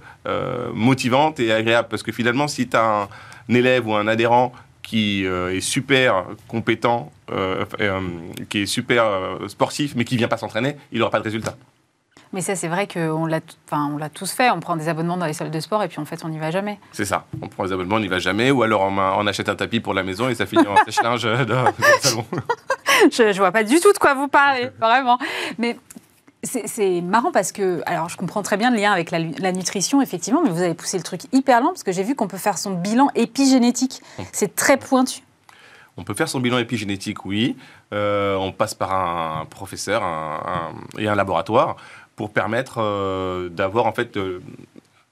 motivante et agréable. Parce que finalement, si tu as un, un élève ou un adhérent qui euh, est super compétent, euh, euh, qui est super sportif, mais qui ne vient pas s'entraîner, il n'aura pas de résultat. Mais ça, c'est vrai qu'on l'a, on l'a tous fait. On prend des abonnements dans les salles de sport et puis en fait, on n'y va jamais. C'est ça. On prend des abonnements, on n'y va jamais. Ou alors on, achète un tapis pour la maison et ça finit en sèche-linge dans le salon. Je ne vois pas du tout de quoi vous parlez, vraiment. Mais c'est marrant parce que, alors je comprends très bien le lien avec la, nutrition, effectivement, mais vous avez poussé le truc hyper loin parce que j'ai vu qu'on peut faire son bilan épigénétique. Mmh. C'est très pointu. On peut faire son bilan épigénétique, oui. Euh, on passe par un professeur et un laboratoire pour permettre euh, d'avoir en fait euh,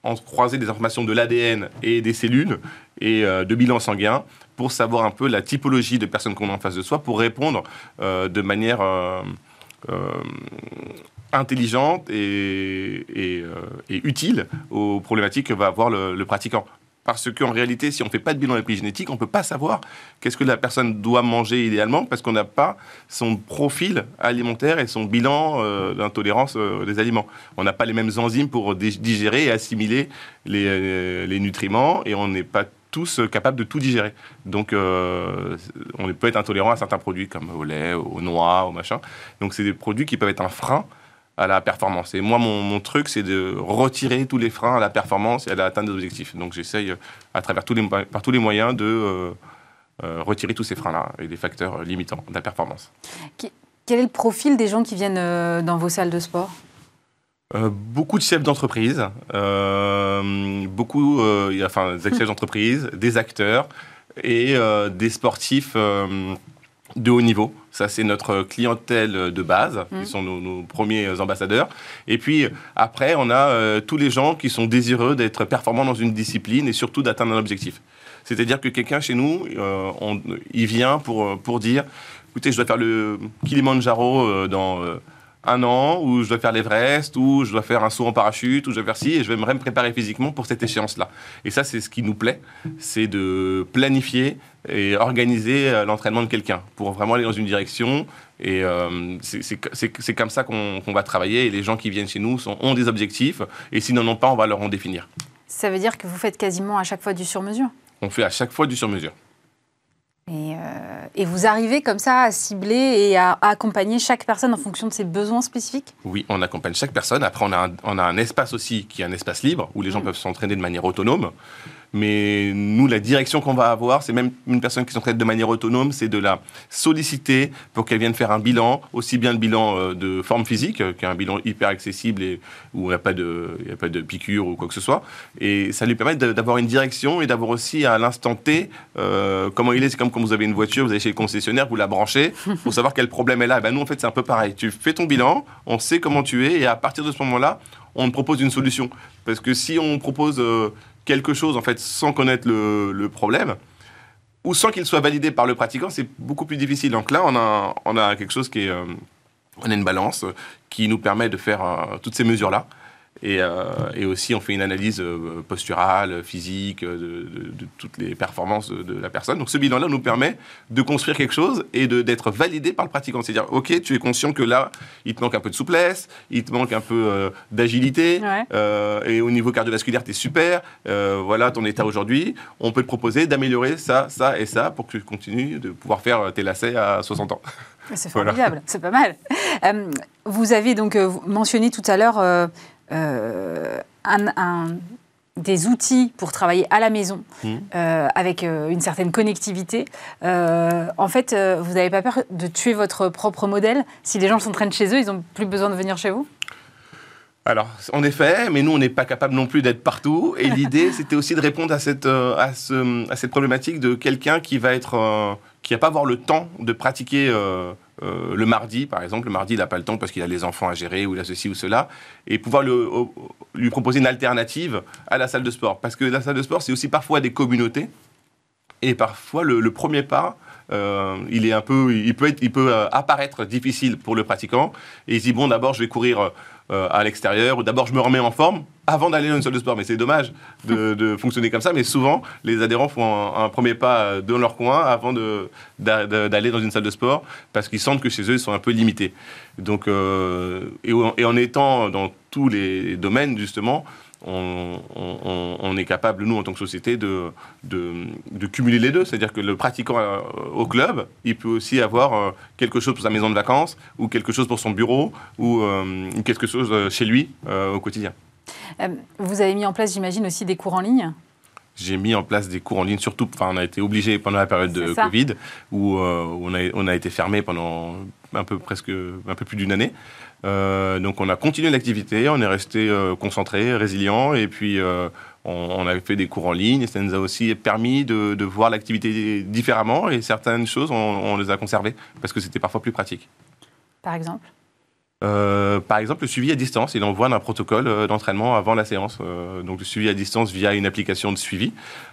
en croiser des informations de l'ADN et des cellules et de bilan sanguin pour savoir un peu la typologie de personnes qu'on a en face de soi pour répondre de manière intelligente et, euh, et, utile aux problématiques que va avoir le, pratiquant. Parce qu'en réalité, si on ne fait pas de bilan épigénétique, on ne peut pas savoir qu'est-ce que la personne doit manger idéalement parce qu'on n'a pas son profil alimentaire et son bilan euh, d'intolérance euh, des aliments. On n'a pas les mêmes enzymes pour digérer et assimiler les, les nutriments et on n'est pas tous capables de tout digérer. Donc, on peut être intolérant à certains produits comme au lait, aux noix, au machin. Donc, c'est des produits qui peuvent être un frein à la performance. Et moi, mon, truc, c'est de retirer tous les freins à la performance et à l'atteinte des objectifs. Donc j'essaye, à travers tous les, par tous les moyens, de euh, euh, retirer tous ces freins-là et des facteurs limitants de la performance. Quel est le profil des gens qui viennent euh, dans vos salles de sport? Beaucoup de chefs d'entreprise, beaucoup, enfin, des chefs d'entreprise, des acteurs et des sportifs de haut niveau. Ça, c'est notre clientèle de base, qui mmh. sont nos, premiers ambassadeurs. Et puis, après, on a euh, tous les gens qui sont désireux d'être performants dans une discipline et surtout d'atteindre un objectif. C'est-à-dire que quelqu'un chez nous, euh, il vient pour, pour dire, écoutez, je dois faire le Kilimanjaro euh, dans un an, où je dois faire l'Everest, ou je dois faire un saut en parachute, ou je dois faire ci, et je vais me préparer physiquement pour cette échéance-là. Et ça, c'est ce qui nous plaît, c'est de planifier et organiser euh, l'entraînement de quelqu'un pour vraiment aller dans une direction. Et euh, c'est comme ça qu'on va travailler. Et les gens qui viennent chez nous sont, ont des objectifs, et s'ils n'en ont pas, on va leur en définir. Ça veut dire que vous faites quasiment à chaque fois du sur-mesure? On fait à chaque fois du sur-mesure. Euh, et, vous arrivez comme ça à cibler et à, accompagner chaque personne en fonction de ses besoins spécifiques? Oui, on accompagne chaque personne. Après, on a un, on a un espace aussi qui est un espace libre où les gens mm. peuvent s'entraîner de manière autonome. Mais nous, la direction qu'on va avoir, c'est même une personne qui s'entraîne de manière autonome, c'est de la solliciter pour qu'elle vienne faire un bilan, aussi bien le bilan euh, de forme physique, euh, qui est un bilan hyper accessible et où il n'y a, pas de, a pas de piqûre ou quoi que ce soit. Et ça lui permet d'avoir une direction et d'avoir aussi à l'instant T, euh, comment il est. C'est comme quand vous avez une voiture, vous allez chez le concessionnaire, vous la branchez pour savoir quel problème elle a. Et ben nous, en fait, c'est un peu pareil. Tu fais ton bilan, on sait comment tu es et à partir de ce moment-là, on te propose une solution. Parce que si on propose quelque chose en fait sans connaître le, problème ou sans qu'il soit validé par le pratiquant, c'est beaucoup plus difficile. Donc là, on a, on a quelque chose qui est, euh, On a une balance qui nous permet de faire toutes ces mesures-là. Et, euh, et, aussi, on fait une analyse euh, posturale, physique, de, de, de, toutes les performances de, la personne. Donc, ce bilan-là nous permet de construire quelque chose et d'être validé par le pratiquant. C'est-à-dire, OK, tu es conscient que là, il te manque un peu de souplesse, il te manque un peu euh, d'agilité, ouais. euh, et au niveau cardiovasculaire, tu es super, euh, voilà ton état aujourd'hui. On peut te proposer d'améliorer ça, ça et ça pour que tu continues de pouvoir faire tes lacets à 60 ans. C'est formidable, voilà. c'est pas mal. Euh, vous avez donc mentionné tout à l'heure euh, un, un, des outils pour travailler à la maison mmh. euh, avec euh, une certaine connectivité. Euh, en fait, euh, vous n'avez pas peur de tuer votre propre modèle? Si les gens s'entraînent chez eux, ils n'ont plus besoin de venir chez vous? Alors, en effet, mais nous, on n'est pas capable non plus d'être partout. Et l'idée, c'était aussi de répondre à cette, à, ce, à cette problématique de quelqu'un qui va être, qui va pas avoir le temps de pratiquer euh, euh, le mardi, par exemple. Le mardi, il n'a pas le temps parce qu'il a les enfants à gérer ou il a ceci ou cela. Et pouvoir lui proposer une alternative à la salle de sport. Parce que la salle de sport, c'est aussi parfois des communautés. Et parfois, le, premier pas, euh, il est un peu, il peut, être, il peut apparaître difficile pour le pratiquant. Et il dit bon, d'abord, je vais courir euh, à l'extérieur, ou d'abord, je me remets en forme avant d'aller dans une salle de sport. Mais c'est dommage de, de, fonctionner comme ça. Mais souvent, les adhérents font un, un premier pas dans leur coin avant d'aller dans une salle de sport parce qu'ils sentent que chez eux, ils sont un peu limités. Donc, euh, et, et en étant dans tous les domaines, justement, on, on, on, est capable, nous, en tant que société, de, de, de cumuler les deux. C'est-à-dire que le pratiquant euh, au club, il peut aussi avoir euh, quelque chose pour sa maison de vacances, ou quelque chose pour son bureau, ou euh, quelque chose chez lui au quotidien. Vous avez mis en place, j'imagine, aussi des cours en ligne? J'ai mis en place des cours en ligne, surtout, enfin, on a été obligé pendant la période de Covid, où, on, a, on a été fermé pendant un peu presque un peu plus d'une année. Euh, donc on a continué l'activité, on est resté euh, concentré, résilient, et puis euh, on, a fait des cours en ligne, et ça nous a aussi permis de, de voir l'activité différemment, et certaines choses, on, on les a conservées, parce que c'était parfois plus pratique. Par exemple? Euh, par exemple, le suivi à distance, il envoie un protocole d'entraînement avant la séance. Euh, donc le suivi à distance via une application de suivi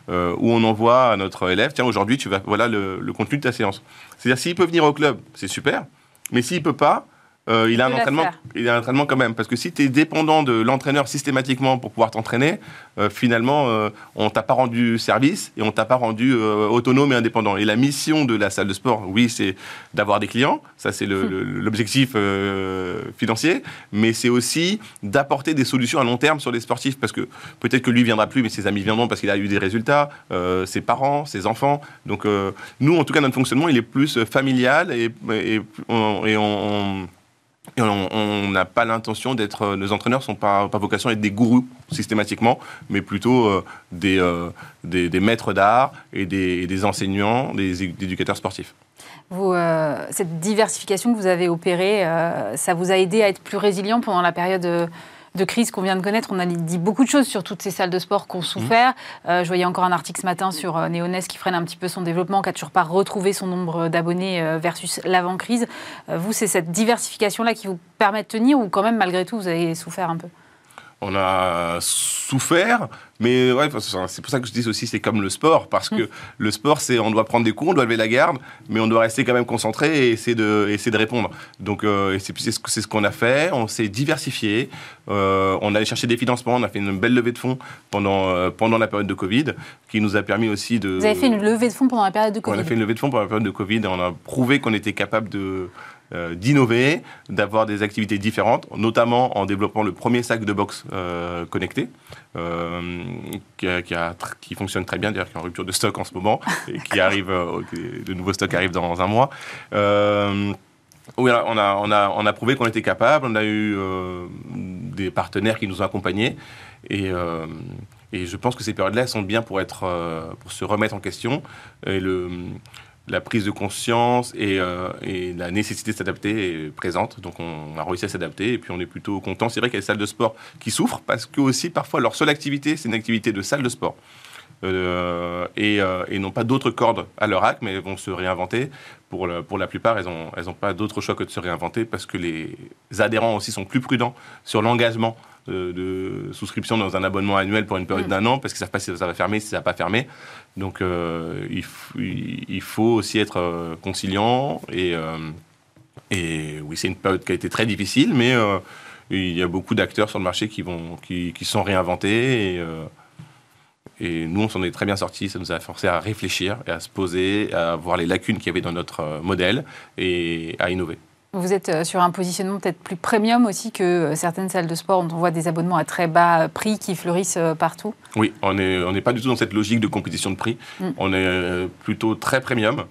euh, où on envoie à notre élève tiens aujourd'hui tu vas voilà le, le contenu de ta séance. C'est-à-dire s'il peut venir au club, c'est super, mais s'il peut pas, euh, il, a un entraînement, il a un entraînement quand même. Parce que si tu es dépendant de l'entraîneur systématiquement pour pouvoir t'entraîner, euh, finalement, euh, on t'a pas rendu service et on t'a pas rendu euh, autonome et indépendant. Et la mission de la salle de sport, oui, c'est d'avoir des clients. Ça, c'est l'objectif le, financier. Mais c'est aussi d'apporter des solutions à long terme sur les sportifs. Parce que peut-être que lui viendra plus, mais ses amis viendront parce qu'il a eu des résultats, ses parents, ses enfants. Donc, nous, en tout cas, notre fonctionnement, il est plus familial et, et, on, et on et on n'a pas l'intention d'être. Euh, nos entraîneurs sont pas, pas vocation à être des gourous systématiquement, mais plutôt euh, des, euh, des, maîtres d'art et des, enseignants, des, éducateurs sportifs. Cette diversification que vous avez opérée, ça vous a aidé à être plus résilient pendant la période de crise qu'on vient de connaître. On a dit beaucoup de choses sur toutes ces salles de sport qui ont souffert. Mmh. Euh, je voyais encore un article ce matin sur euh, Néonès qui freine un petit peu son développement, qui n'a toujours pas retrouvé son nombre d'abonnés euh, versus l'avant-crise. Euh, vous, c'est cette diversification-là qui vous permet de tenir ou quand même, malgré tout, vous avez souffert un peu? On a souffert, mais ouais, c'est pour ça que je dis aussi c'est comme le sport, parce que mmh. le sport, c'est on doit prendre des coups, on doit lever la garde, mais on doit rester quand même concentré et essayer de, essayer de répondre. Donc euh, c'est ce, qu'on a fait, on s'est diversifié, euh, on allé chercher des financements, on a fait une belle levée de fonds pendant, euh, pendant la période de Covid, qui nous a permis aussi de... Vous avez fait une levée de fonds pendant la période de Covid On a fait une levée de fonds pendant la période de Covid, et on a prouvé qu'on était capable de euh, d'innover, d'avoir des activités différentes, notamment en développant le premier sac de boxe euh, connecté, euh, qui, fonctionne très bien, d'ailleurs qui est en rupture de stock en ce moment, et qui arrive, de nouveaux stocks arrivent dans un mois. Oui, on a, on, a, on a prouvé qu'on était capable, on a eu des partenaires qui nous ont accompagnés, et, et je pense que ces périodes-là sont bien pour, être, pour se remettre en question. Et le la prise de conscience et, euh, et la nécessité de s'adapter est présente. Donc on a réussi à s'adapter et puis on est plutôt content. C'est vrai qu'il y a des salles de sport qui souffrent parce que aussi parfois leur seule activité c'est une activité de salle de sport. Euh, et, euh, et n'ont pas d'autres cordes à leur acte, mais vont se réinventer. Pour, la plupart, elles n'ont pas d'autre choix que de se réinventer parce que les adhérents aussi sont plus prudents sur l'engagement de, de, souscription dans un abonnement annuel pour une période mmh. d'un an parce qu'ils ne savent pas si ça va fermer, si ça va pas fermer. Donc euh, il, il, faut aussi être euh, conciliant et, euh, Et oui, c'est une période qui a été très difficile, mais il y a beaucoup d'acteurs sur le marché qui, vont, qui, qui sont réinventés. Et, et nous, on s'en est très bien sortis. Ça nous a forcé à réfléchir et à se poser, à voir les lacunes qu'il y avait dans notre modèle et à innover. Vous êtes euh, sur un positionnement peut-être plus premium aussi que euh, certaines salles de sport dont on voit des abonnements à très bas prix qui fleurissent euh, partout Oui, on n'est on pas du tout dans cette logique de compétition de prix. Mm. On est plutôt très premium.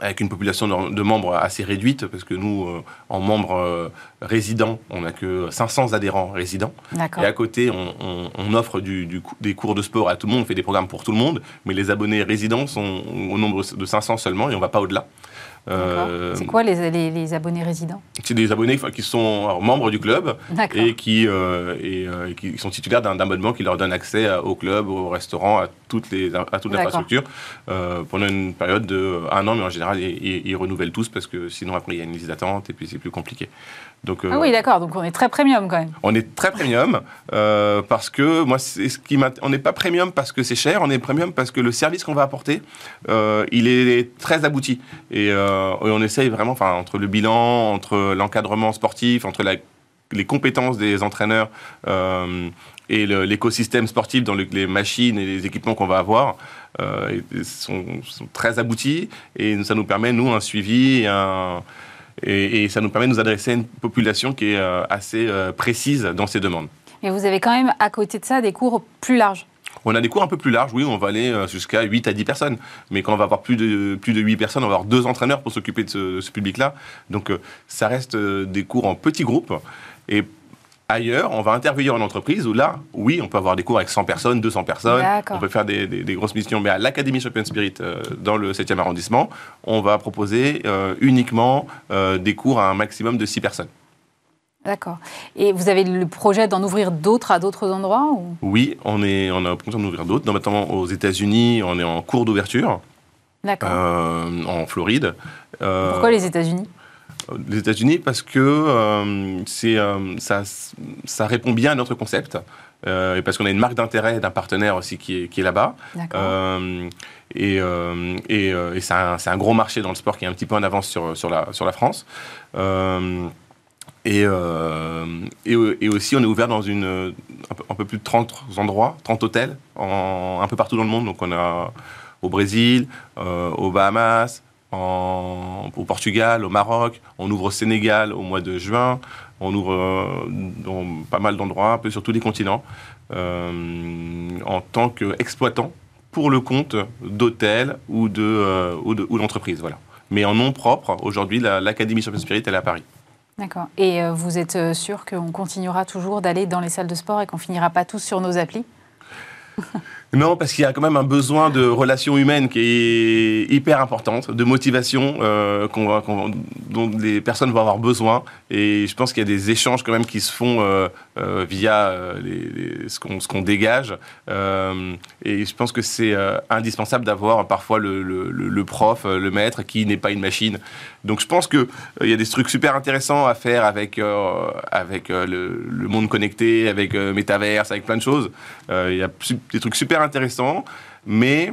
avec une population de membres assez réduite, parce que nous, en membres résidents, on n'a que 500 adhérents résidents. Et à côté, on, offre du, des cours de sport à tout le monde, on fait des programmes pour tout le monde, mais les abonnés résidents sont au nombre de 500 seulement, et on ne va pas au-delà. Euh, c'est quoi les, les, abonnés résidents? C'est des abonnés qui sont membres du club et qui, euh, et, euh, qui sont titulaires d'un abonnement qui leur donne accès au club, au restaurant, à toutes les à toute l'infrastructure pendant une période de un an, mais en général ils, ils, renouvellent tous parce que sinon après il y a une liste d'attente et puis c'est plus compliqué. Donc, ah oui, d'accord. Donc on est très premium quand même. On est très premium parce que moi, c'est ce qui on n'est pas premium parce que c'est cher. On est premium parce que le service qu'on va apporter, il est très abouti et euh, et on essaye vraiment, enfin, entre le bilan, entre l'encadrement sportif, entre les compétences des entraîneurs euh, et l'écosystème sportif dans les machines et les équipements qu'on va avoir, euh, sont, très aboutis et ça nous permet, nous, un suivi et, et, ça nous permet de nous adresser à une population qui est assez précise dans ses demandes. Et vous avez quand même, à côté de ça, des cours plus larges on a des cours un peu plus larges, oui, on va aller euh, jusqu'à 8 à 10 personnes. Mais quand on va avoir plus de, plus de 8 personnes, on va avoir deux entraîneurs pour s'occuper de ce, public-là. Donc euh, ça reste euh, des cours en petits groupes. Et ailleurs, on va intervenir en entreprise où là, oui, on peut avoir des cours avec 100 personnes, 200 personnes, on peut faire des, grosses missions, mais à l'Académie Champion Spirit, dans le 7e arrondissement, on va proposer uniquement des cours à un maximum de 6 personnes. D'accord. Et vous avez le projet d'en ouvrir d'autres à d'autres endroits Oui, on, est, on a d'en ouvrir d'autres. Notamment aux États-Unis, on est en cours d'ouverture. D'accord. Euh, en Floride. Euh, Pourquoi les États-Unis? Les États-Unis parce que euh, c'est ça, ça, répond bien à notre concept et parce qu'on a une marque d'intérêt d'un partenaire aussi qui est, qui est là-bas. et, et, et c'est un, un, gros marché dans le sport qui est un petit peu en avance sur, sur, la, sur la France. Euh, et, et, aussi, on est ouvert dans une, un, peu, plus de 30 endroits, 30 hôtels, en, un peu partout dans le monde. Donc, on a au Brésil, euh, aux Bahamas, en, au Portugal, au Maroc. On ouvre au Sénégal au mois de juin. On ouvre euh, dans pas mal d'endroits, un peu sur tous les continents, en tant qu'exploitant pour le compte d'hôtels ou d'entreprises. De, ou voilà. Mais en nom propre, aujourd'hui, l'Académie Champion Spirit, elle est à Paris. D'accord. Et euh, vous êtes euh, sûr qu'on continuera toujours d'aller dans les salles de sport et qu'on finira pas tous sur nos applis? Non, parce qu'il y a quand même un besoin de relations humaines qui est hyper importante, de motivation euh, dont les personnes vont avoir besoin. Et je pense qu'il y a des échanges quand même qui se font euh, euh, via ce qu'on dégage. et je pense que c'est indispensable d'avoir parfois le, le, prof, le maître, qui n'est pas une machine. Donc je pense qu'il il y a des trucs super intéressants à faire avec, avec le, monde connecté, avec Metaverse, avec plein de choses. il y a des trucs super intéressant, mais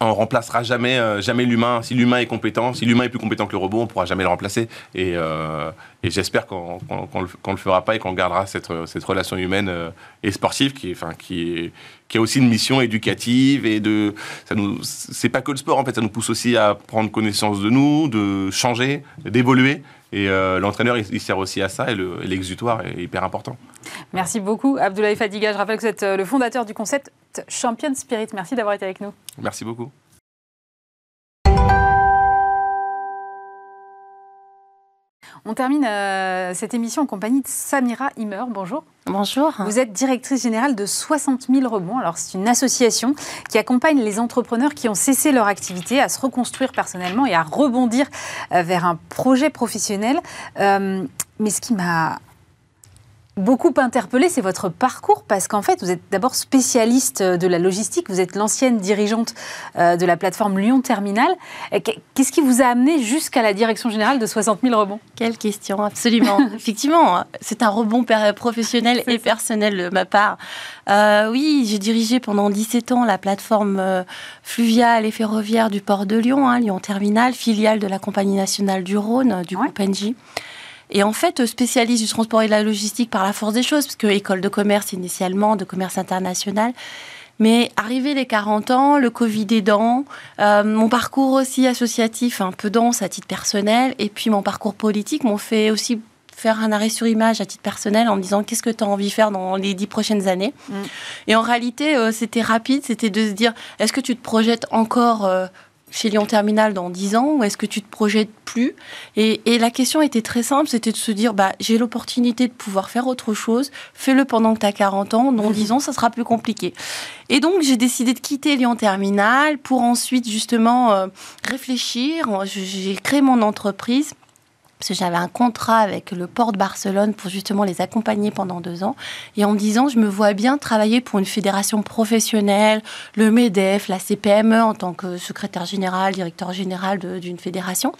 on remplacera jamais, euh, jamais l'humain. Si l'humain est compétent, si l'humain est plus compétent que le robot, on pourra jamais le remplacer. Et, euh, j'espère qu'on ne le, fera pas et qu'on gardera cette, cette relation humaine euh, et sportive qui, enfin, qui, qui a aussi une mission éducative et de, ça nous, c'est pas que le sport en fait, ça nous pousse aussi à prendre connaissance de nous, de changer, d'évoluer. Et l'entraîneur, il, sert aussi à ça et l'exutoire est hyper important. Merci beaucoup, Abdoulaye Fadiga. Je rappelle que vous êtes le fondateur du concept Champion Spirit. Merci d'avoir été avec nous. Merci beaucoup. On termine euh, cette émission en compagnie de Samira Himmer. Bonjour. Bonjour. Vous êtes directrice générale de 60 000 rebonds. Alors, c'est une association qui accompagne les entrepreneurs qui ont cessé leur activité à se reconstruire personnellement et à rebondir euh, vers un projet professionnel. Euh, mais ce qui m'a beaucoup interpellé, c'est votre parcours, parce qu'en fait, vous êtes d'abord spécialiste de la logistique, vous êtes l'ancienne dirigeante euh, de la plateforme Lyon Terminal. Qu'est-ce qui vous a amené jusqu'à la direction générale de 60 000 rebonds? Quelle question, absolument. Effectivement, c'est un rebond professionnel et personnel de ma part. Euh, oui, j'ai dirigé pendant 17 ans la plateforme euh, fluviale et ferroviaire du port de Lyon, hein, Lyon Terminal, filiale de la Compagnie nationale du Rhône, du groupe Engie. Et en fait, spécialiste du transport et de la logistique par la force des choses, parce que école de commerce initialement, de commerce international. Mais arrivé les 40 ans, le Covid aidant, euh, mon parcours aussi associatif un peu dense à titre personnel, et puis mon parcours politique m'ont fait aussi faire un arrêt sur image à titre personnel en me disant qu'est-ce que tu as envie de faire dans les dix prochaines années. Mm. Et en réalité, euh, c'était rapide, c'était de se dire est-ce que tu te projettes encore euh, chez Lyon Terminal dans 10 ans ou est-ce que tu te projettes plus? Et, la question était très simple, c'était de se dire bah, j'ai l'opportunité de pouvoir faire autre chose, fais-le pendant que tu as 40 ans, dans 10 ans ça sera plus compliqué. Et donc j'ai décidé de quitter Lyon Terminal pour ensuite justement euh, réfléchir, j'ai créé mon entreprise parce que j'avais un contrat avec le port de Barcelone pour justement les accompagner pendant deux ans. Et en me disant, je me vois bien travailler pour une fédération professionnelle, le MEDEF, la CPME en tant que secrétaire général, directeur général d'une fédération.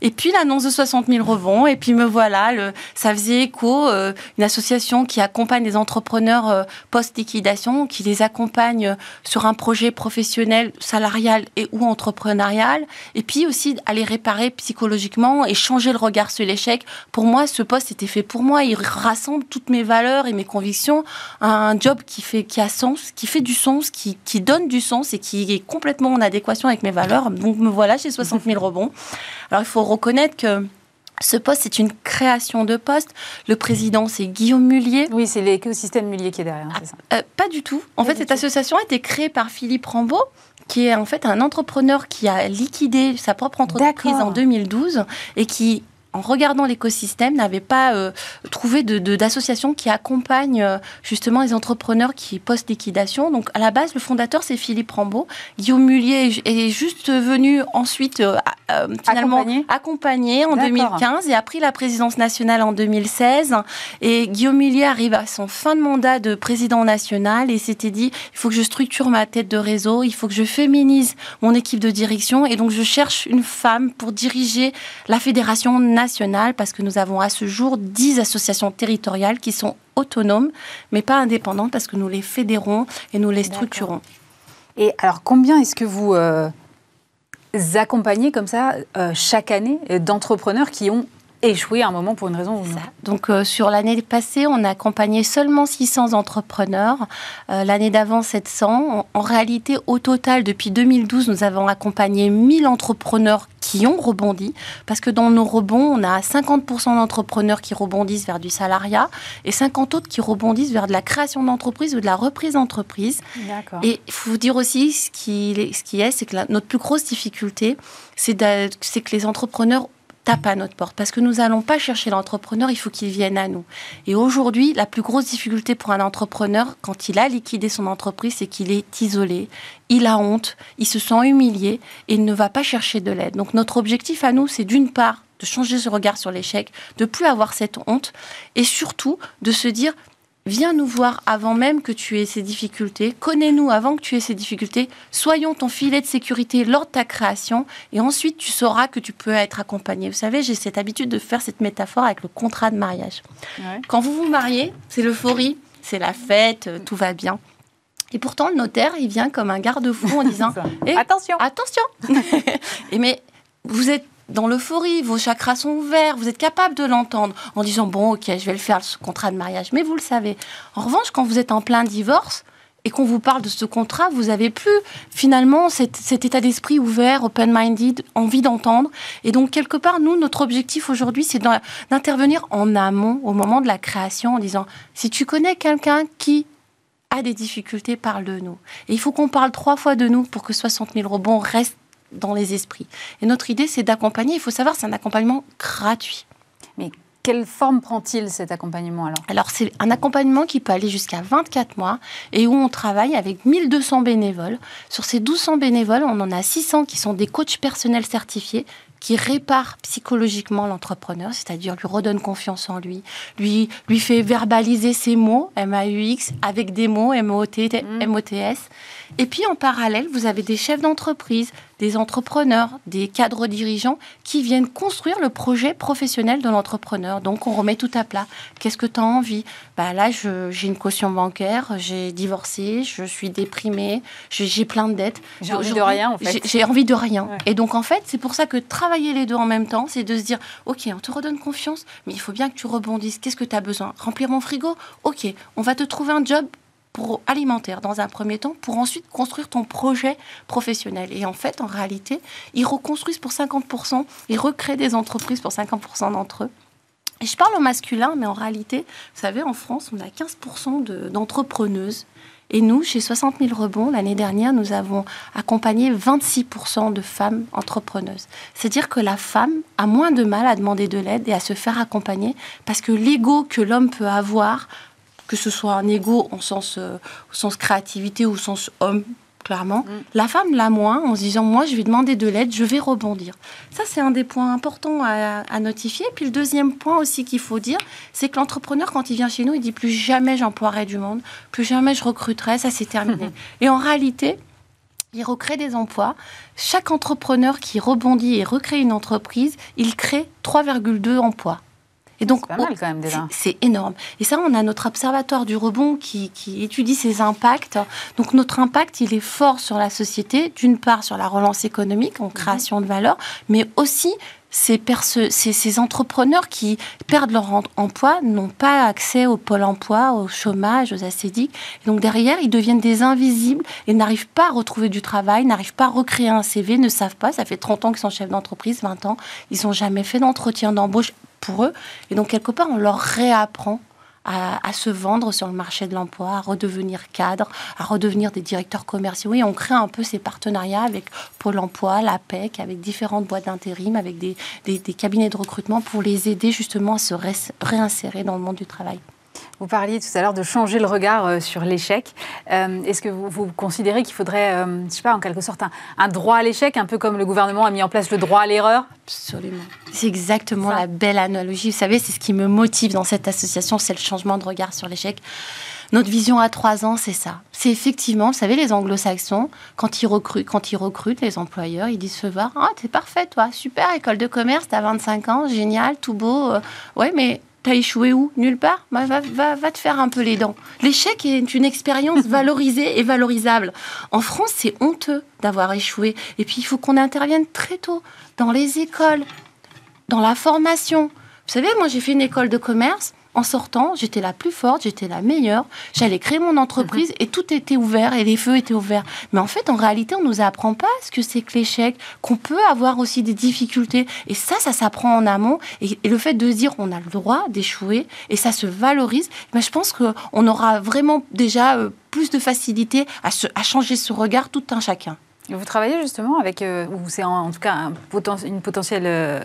Et puis l'annonce de 60 000 rebonds. Et puis me voilà, le, ça faisait écho, euh, une association qui accompagne les entrepreneurs euh, post-liquidation, qui les accompagne sur un projet professionnel, salarial et ou entrepreneurial. Et puis aussi les réparer psychologiquement et changer le regard sur l'échec. Pour moi, ce poste était fait pour moi. Il rassemble toutes mes valeurs et mes convictions. Un job qui, fait, qui a sens, qui fait du sens, qui, qui donne du sens et qui est complètement en adéquation avec mes valeurs. Donc me voilà chez 60 000 rebonds. Alors il faut reconnaître que ce poste, c'est une création de poste. Le président, c'est Guillaume Mullier. Oui, c'est l'écosystème Mullier qui est derrière. ça euh, pas du tout. En fait, cette association a été créée par Philippe Rambaud, qui est en fait un entrepreneur qui a liquidé sa propre entreprise en 2012 et qui en regardant l'écosystème, n'avait pas euh, trouvé d'association de, qui accompagne euh, justement les entrepreneurs qui post-liquidation. Donc à la base, le fondateur, c'est Philippe Rambaud. Guillaume Mullier est, juste venu ensuite euh, finalement accompagner, en 2015 et a pris la présidence nationale en 2016. Et Guillaume Mullier arrive à son fin de mandat de président national et s'était dit, il faut que je structure ma tête de réseau, il faut que je féminise mon équipe de direction et donc je cherche une femme pour diriger la fédération nationale parce que nous avons à ce jour 10 associations territoriales qui sont autonomes, mais pas indépendantes parce que nous les fédérons et nous les structurons. Et alors, combien est-ce que vous euh, accompagnez comme ça euh, chaque année d'entrepreneurs qui ont échoué à un moment pour une raison ou une autre. Donc euh, sur l'année passée, on a accompagné seulement 600 entrepreneurs. l'année d'avant, 700. En, réalité, au total, depuis 2012, nous avons accompagné 1000 entrepreneurs qui ont rebondi, parce que dans nos rebonds, on a 50% d'entrepreneurs qui rebondissent vers du salariat et 50 autres qui rebondissent vers de la création d'entreprise ou de la reprise d'entreprise. Et il faut dire aussi, ce qui, ce qui est, c'est que notre plus grosse difficulté, c'est que les entrepreneurs tape à notre porte parce que nous n'allons pas chercher l'entrepreneur, il faut qu'il vienne à nous. Et aujourd'hui, la plus grosse difficulté pour un entrepreneur, quand il a liquidé son entreprise, c'est qu'il est isolé, il a honte, il se sent humilié et il ne va pas chercher de l'aide. Donc notre objectif à nous, c'est d'une part de changer ce regard sur l'échec, de plus avoir cette honte et surtout de se dire Viens nous voir avant même que tu aies ces difficultés. Connais-nous avant que tu aies ces difficultés. Soyons ton filet de sécurité lors de ta création. Et ensuite, tu sauras que tu peux être accompagné. Vous savez, j'ai cette habitude de faire cette métaphore avec le contrat de mariage. Quand vous vous mariez, c'est l'euphorie, c'est la fête, euh, tout va bien. Et pourtant, le notaire, il vient comme un garde-fou en disant eh, Attention Attention Et mais vous êtes dans l'euphorie, vos chakras sont ouverts, vous êtes capable de l'entendre en disant bon ok je vais le faire ce contrat de mariage, mais vous le savez. En revanche, quand vous êtes en plein divorce et qu'on vous parle de ce contrat, vous avez plus finalement cet, cet état d'esprit ouvert, open-minded, envie d'entendre. Et donc quelque part, nous, notre objectif aujourd'hui, c'est d'intervenir en amont, au moment de la création, en disant si tu connais quelqu'un qui a des difficultés, parle de nous. Et il faut qu'on parle trois fois de nous pour que 60 000 rebonds restent dans les esprits. Et notre idée, c'est d'accompagner. Il faut savoir, c'est un accompagnement gratuit. Mais quelle forme prend-il cet accompagnement alors? Alors c'est un accompagnement qui peut aller jusqu'à 24 mois et où on travaille avec 1200 bénévoles. Sur ces 1200 bénévoles, on en a 600 qui sont des coachs personnels certifiés qui répare psychologiquement l'entrepreneur, c'est-à-dire lui redonne confiance en lui, lui, lui fait verbaliser ses mots, M-A-U-X, avec des mots, M-O-T-S. Et puis en parallèle, vous avez des chefs d'entreprise, des entrepreneurs, des cadres dirigeants qui viennent construire le projet professionnel de l'entrepreneur. Donc on remet tout à plat. Qu'est-ce que tu as envie? Bah Là, j'ai une caution bancaire, j'ai divorcé, je suis déprimée, j'ai plein de dettes. J'ai envie de rien en fait. J'ai envie de rien. Et donc en fait, c'est pour ça que travailler les deux en même temps, c'est de se dire, ok, on te redonne confiance, mais il faut bien que tu rebondisses. Qu'est-ce que tu as besoin? Remplir mon frigo? Ok, on va te trouver un job pour alimentaire dans un premier temps, pour ensuite construire ton projet professionnel. Et en fait, en réalité, ils reconstruisent pour 50%, ils recréent des entreprises pour 50% d'entre eux. Et je parle au masculin, mais en réalité, vous savez, en France, on a 15% d'entrepreneuses. et nous, chez 60 000 rebonds, l'année dernière, nous avons accompagné 26% de femmes entrepreneuses. C'est-à-dire que la femme a moins de mal à demander de l'aide et à se faire accompagner parce que l'ego que l'homme peut avoir que ce soit un ego en sens, euh, au sens créativité ou au sens homme, clairement. Mm. La femme l'a moins en se disant moi je vais demander de l'aide, je vais rebondir. Ça c'est un des points importants à, notifier. Puis le deuxième point aussi qu'il faut dire, c'est que l'entrepreneur quand il vient chez nous, il dit plus jamais j'emploierai du monde, plus jamais je recruterai, ça c'est terminé. et en réalité, il recrée des emplois. Chaque entrepreneur qui rebondit et recrée une entreprise, il crée 3,2 emplois. Et donc, c'est quand même déjà. C'est énorme. Et ça, on a notre observatoire du rebond qui, étudie ces impacts. Donc, notre impact, il est fort sur la société, d'une part sur la relance économique, en création de valeur, mais aussi ces, ces, entrepreneurs qui perdent leur emploi n'ont pas accès au pôle emploi, au chômage, aux acédiques. donc derrière, ils deviennent des invisibles et n'arrivent pas à retrouver du travail, n'arrivent pas à recréer un CV, ne savent pas. Ça fait 30 ans qu'ils sont chefs d'entreprise, 20 ans. Ils n'ont jamais fait d'entretien d'embauche pour eux. Et donc, quelque part, on leur réapprend à, se vendre sur le marché de l'emploi, à redevenir cadre, à redevenir des directeurs commerciaux. Et on crée un peu ces partenariats avec Pôle emploi, l'APEC, avec différentes boîtes d'intérim, avec des, des, cabinets de recrutement pour les aider justement à se réinsérer dans le monde du travail. Vous parliez tout à l'heure de changer le regard euh, sur l'échec. Euh, est-ce que vous, considérez qu'il faudrait, euh, je sais pas, en quelque sorte, un, droit à l'échec, un peu comme le gouvernement a mis en place le droit à l'erreur? Absolument. C'est exactement la belle analogie. Vous savez, c'est ce qui me motive dans cette association, c'est le changement de regard sur l'échec. Notre vision à trois ans, c'est ça. C'est effectivement, vous savez, les anglo-saxons, quand ils recrutent, quand ils recrutent les employeurs, ils disent voir, ah, t'es parfait, toi, super, école de commerce, t'as 25 ans, génial, tout beau. ouais, mais T'as échoué où Nulle part bah, va, va, va, te faire un peu les dents. L'échec est une expérience valorisée et valorisable. En France, c'est honteux d'avoir échoué. Et puis, il faut qu'on intervienne très tôt dans les écoles, dans la formation. Vous savez, moi, j'ai fait une école de commerce en sortant, j'étais la plus forte, j'étais la meilleure, j'allais créer mon entreprise et tout était ouvert et les feux étaient ouverts. Mais en fait, en réalité, on nous apprend pas ce que c'est que l'échec, qu'on peut avoir aussi des difficultés. Et ça, ça s'apprend en amont. Et, le fait de dire on a le droit d'échouer et ça se valorise, mais je pense qu'on aura vraiment déjà euh, plus de facilité à, à changer ce regard tout un chacun. Vous travaillez justement avec, euh, ou c'est en, tout cas une potentielle euh,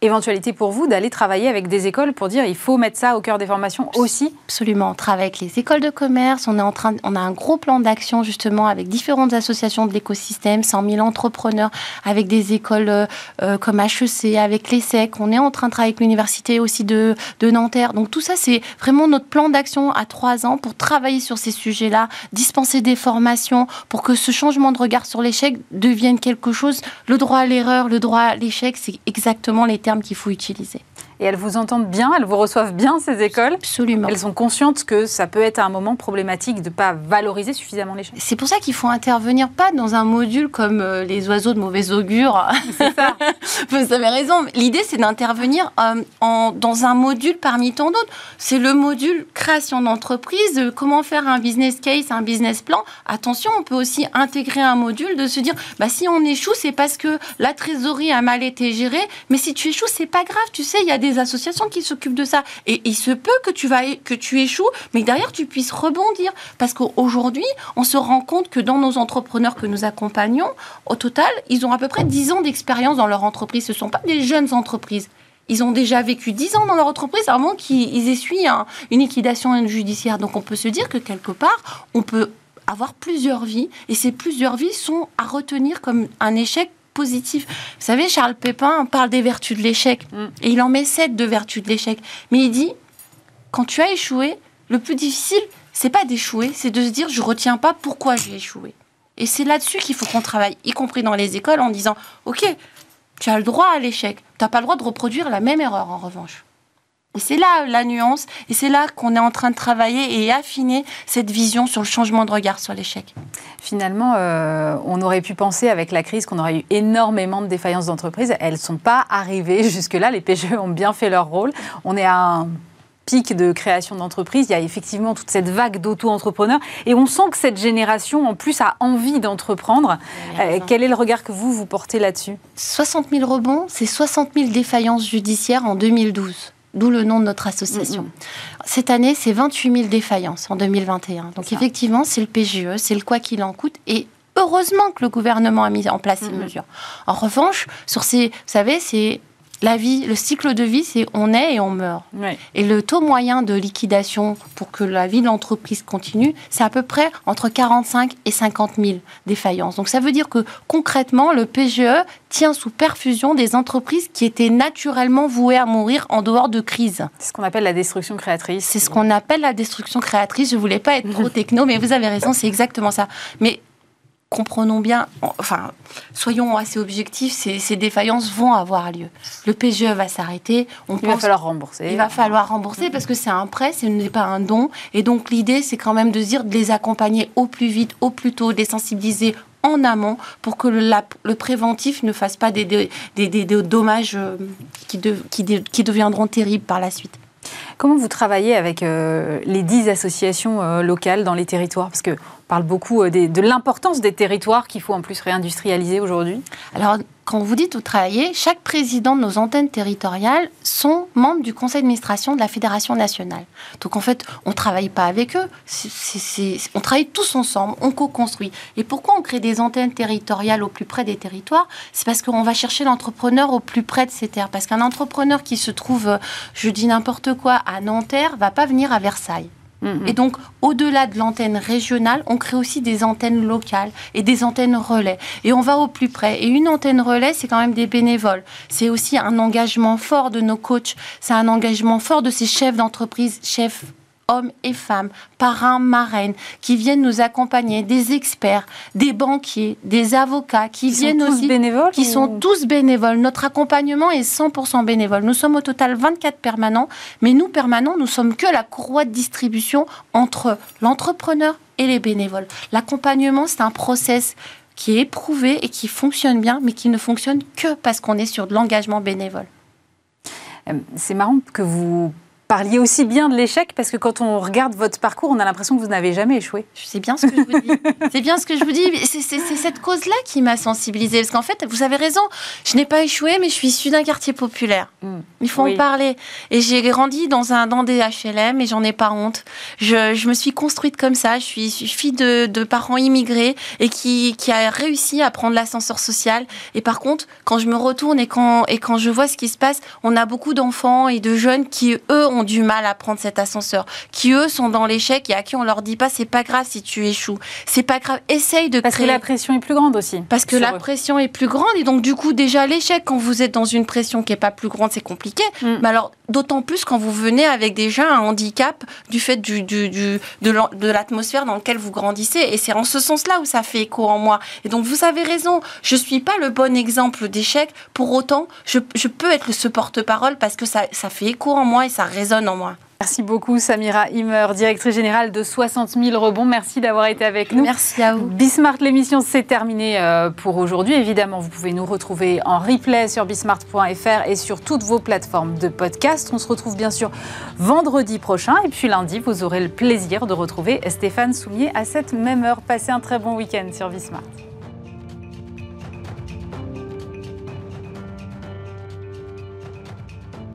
éventualité pour vous d'aller travailler avec des écoles pour dire il faut mettre ça au cœur des formations aussi Absolument. On travaille avec les écoles de commerce. On, est en train, on a un gros plan d'action justement avec différentes associations de l'écosystème, 100 000 entrepreneurs, avec des écoles euh, euh, comme HEC, avec l'ESSEC. On est en train de travailler avec l'université aussi de, de Nanterre. Donc tout ça, c'est vraiment notre plan d'action à trois ans pour travailler sur ces sujets-là, dispenser des formations pour que ce changement de regard sur l'échec devienne quelque chose. Le droit à l'erreur, le droit à l'échec, c'est exactement les qu'il faut utiliser. Et elles vous entendent bien, elles vous reçoivent bien, ces écoles Absolument. Elles sont conscientes que ça peut être un moment problématique de ne pas valoriser suffisamment les C'est pour ça qu'il faut intervenir pas dans un module comme euh, les oiseaux de mauvais augure. C'est ça. vous avez raison. L'idée, c'est d'intervenir euh, en, dans un module parmi tant d'autres. C'est le module création d'entreprise, euh, comment faire un business case, un business plan. Attention, on peut aussi intégrer un module de se dire, bah, si on échoue, c'est parce que la trésorerie a mal été gérée. Mais si tu échoues, c'est pas grave. Tu sais, il y a des associations qui s'occupent de ça. Et il se peut que tu, vas, que tu échoues, mais derrière, tu puisses rebondir. Parce qu'aujourd'hui, on se rend compte que dans nos entrepreneurs que nous accompagnons, au total, ils ont à peu près 10 ans d'expérience dans leur entreprise. Ce ne sont pas des jeunes entreprises. Ils ont déjà vécu 10 ans dans leur entreprise avant qu'ils essuient une liquidation judiciaire. Donc on peut se dire que quelque part, on peut avoir plusieurs vies et ces plusieurs vies sont à retenir comme un échec positif. Vous savez, Charles Pépin parle des vertus de l'échec. Mm. Et il en met sept de vertus de l'échec. Mais il dit, quand tu as échoué, le plus difficile, c'est pas d'échouer, c'est de se dire, je retiens pas pourquoi j'ai échoué. Et c'est là-dessus qu'il faut qu'on travaille, y compris dans les écoles, en disant, OK, tu as le droit à l'échec. Tu n'as pas le droit de reproduire la même erreur, en revanche. Et c'est là la nuance, et c'est là qu'on est en train de travailler et affiner cette vision sur le changement de regard sur l'échec. Finalement, euh, on aurait pu penser avec la crise qu'on aurait eu énormément de défaillances d'entreprises. Elles ne sont pas arrivées jusque-là. Les PGE ont bien fait leur rôle. On est à un pic de création d'entreprises. Il y a effectivement toute cette vague d'auto-entrepreneurs. Et on sent que cette génération, en plus, a envie d'entreprendre. Euh, quel est le regard que vous, vous portez là-dessus? 60 000 rebonds, c'est 60 000 défaillances judiciaires en 2012 d'où le nom de notre association. Cette année, c'est 28 000 défaillances en 2021. Donc effectivement, c'est le PGE, c'est le quoi qu'il en coûte. Et heureusement que le gouvernement a mis en place ces mesures. En revanche, sur ces, vous savez, c'est la vie, le cycle de vie, c'est on est et on meurt. Et le taux moyen de liquidation pour que la vie de l'entreprise continue, c'est à peu près entre 45 et 50 000 défaillances. Donc ça veut dire que concrètement, le PGE tient sous perfusion des entreprises qui étaient naturellement vouées à mourir en dehors de crise. C'est ce qu'on appelle la destruction créatrice. C'est ce qu'on appelle la destruction créatrice. Je voulais pas être trop techno, mais vous avez raison, c'est exactement ça. Mais comprenons bien, enfin, soyons assez objectifs, ces, défaillances vont avoir lieu. Le PGE va s'arrêter. il va falloir rembourser. Il va falloir rembourser parce que c'est un prêt, ce n'est pas un don. Et donc l'idée, c'est quand même de dire de les accompagner au plus vite, au plus tôt, de les sensibiliser en amont pour que le, préventif ne fasse pas des, des, dommages euh, qui, qui deviendront terribles par la suite. Comment vous travaillez avec euh, les dix associations euh, locales dans les territoires? Parce qu'on parle beaucoup euh, de l'importance des territoires qu'il faut en plus réindustrialiser aujourd'hui. Alors, quand vous dites où travailler, chaque président de nos antennes territoriales sont membres du conseil d'administration de la Fédération nationale. Donc en fait, on ne travaille pas avec eux, on travaille tous ensemble, on co-construit. Et pourquoi on crée des antennes territoriales au plus près des territoires? C'est parce qu'on va chercher l'entrepreneur au plus près de ces terres. Parce qu'un entrepreneur qui se trouve, je dis n'importe quoi, à Nanterre, va pas venir à Versailles. Et donc, au-delà de l'antenne régionale, on crée aussi des antennes locales et des antennes relais. Et on va au plus près. Et une antenne relais, c'est quand même des bénévoles. C'est aussi un engagement fort de nos coachs. C'est un engagement fort de ces chefs d'entreprise, chefs hommes et femmes, parrains, marraines, qui viennent nous accompagner, des experts, des banquiers, des avocats, qui, viennent sont tous aussi, bénévoles qui sont tous bénévoles. Notre accompagnement est 100% bénévole. Nous sommes au total 24 permanents, mais nous permanents, nous sommes que la courroie de distribution entre l'entrepreneur et les bénévoles. L'accompagnement, c'est un process qui est éprouvé et qui fonctionne bien, mais qui ne fonctionne que parce qu'on est sur de l'engagement bénévole. Euh, c'est marrant que vous parliez aussi bien de l'échec parce que quand on regarde votre parcours, on a l'impression que vous n'avez jamais échoué. C'est bien ce que je vous dis. c'est bien ce que je vous dis. C'est cette cause-là qui m'a sensibilisée. Parce qu'en fait, vous avez raison, je n'ai pas échoué, mais je suis issue d'un quartier populaire. Hmm. Il faut en parler. Et j'ai grandi dans, un, dans des HLM et j'en ai pas honte. Je, je, me suis construite comme ça. Je suis, fille de, de, parents immigrés et qui, qui a réussi à prendre l'ascenseur social. Et par contre, quand je me retourne et quand, et quand je vois ce qui se passe, on a beaucoup d'enfants et de jeunes qui, eux, ont du mal à prendre cet ascenseur, qui eux sont dans l'échec et à qui on leur dit pas c'est pas grave si tu échoues, c'est pas grave, essaye de parce que la pression est plus grande aussi. Parce que la pression est plus grande et donc du coup déjà l'échec quand vous êtes dans une pression qui est pas plus grande c'est compliqué. Mm. Mais alors d'autant plus quand vous venez avec déjà un handicap du fait du, du, du de l'atmosphère dans laquelle vous grandissez et c'est en ce sens-là où ça fait écho en moi. Et donc vous avez raison, je suis pas le bon exemple d'échec. Pour autant, je, je peux être ce porte-parole parce que ça, ça fait écho en moi et ça résonne en moi. Merci beaucoup Samira Himmer, directrice générale de 60 000 rebonds. Merci d'avoir été avec nous. Merci à vous. Bismart, l'émission c'est terminé euh, pour aujourd'hui. Évidemment, vous pouvez nous retrouver en replay sur bismart.fr et sur toutes vos plateformes de podcast. On se retrouve bien sûr vendredi prochain et puis lundi, vous aurez le plaisir de retrouver Stéphane Soumier à cette même heure. Passez un très bon week-end sur Bismart.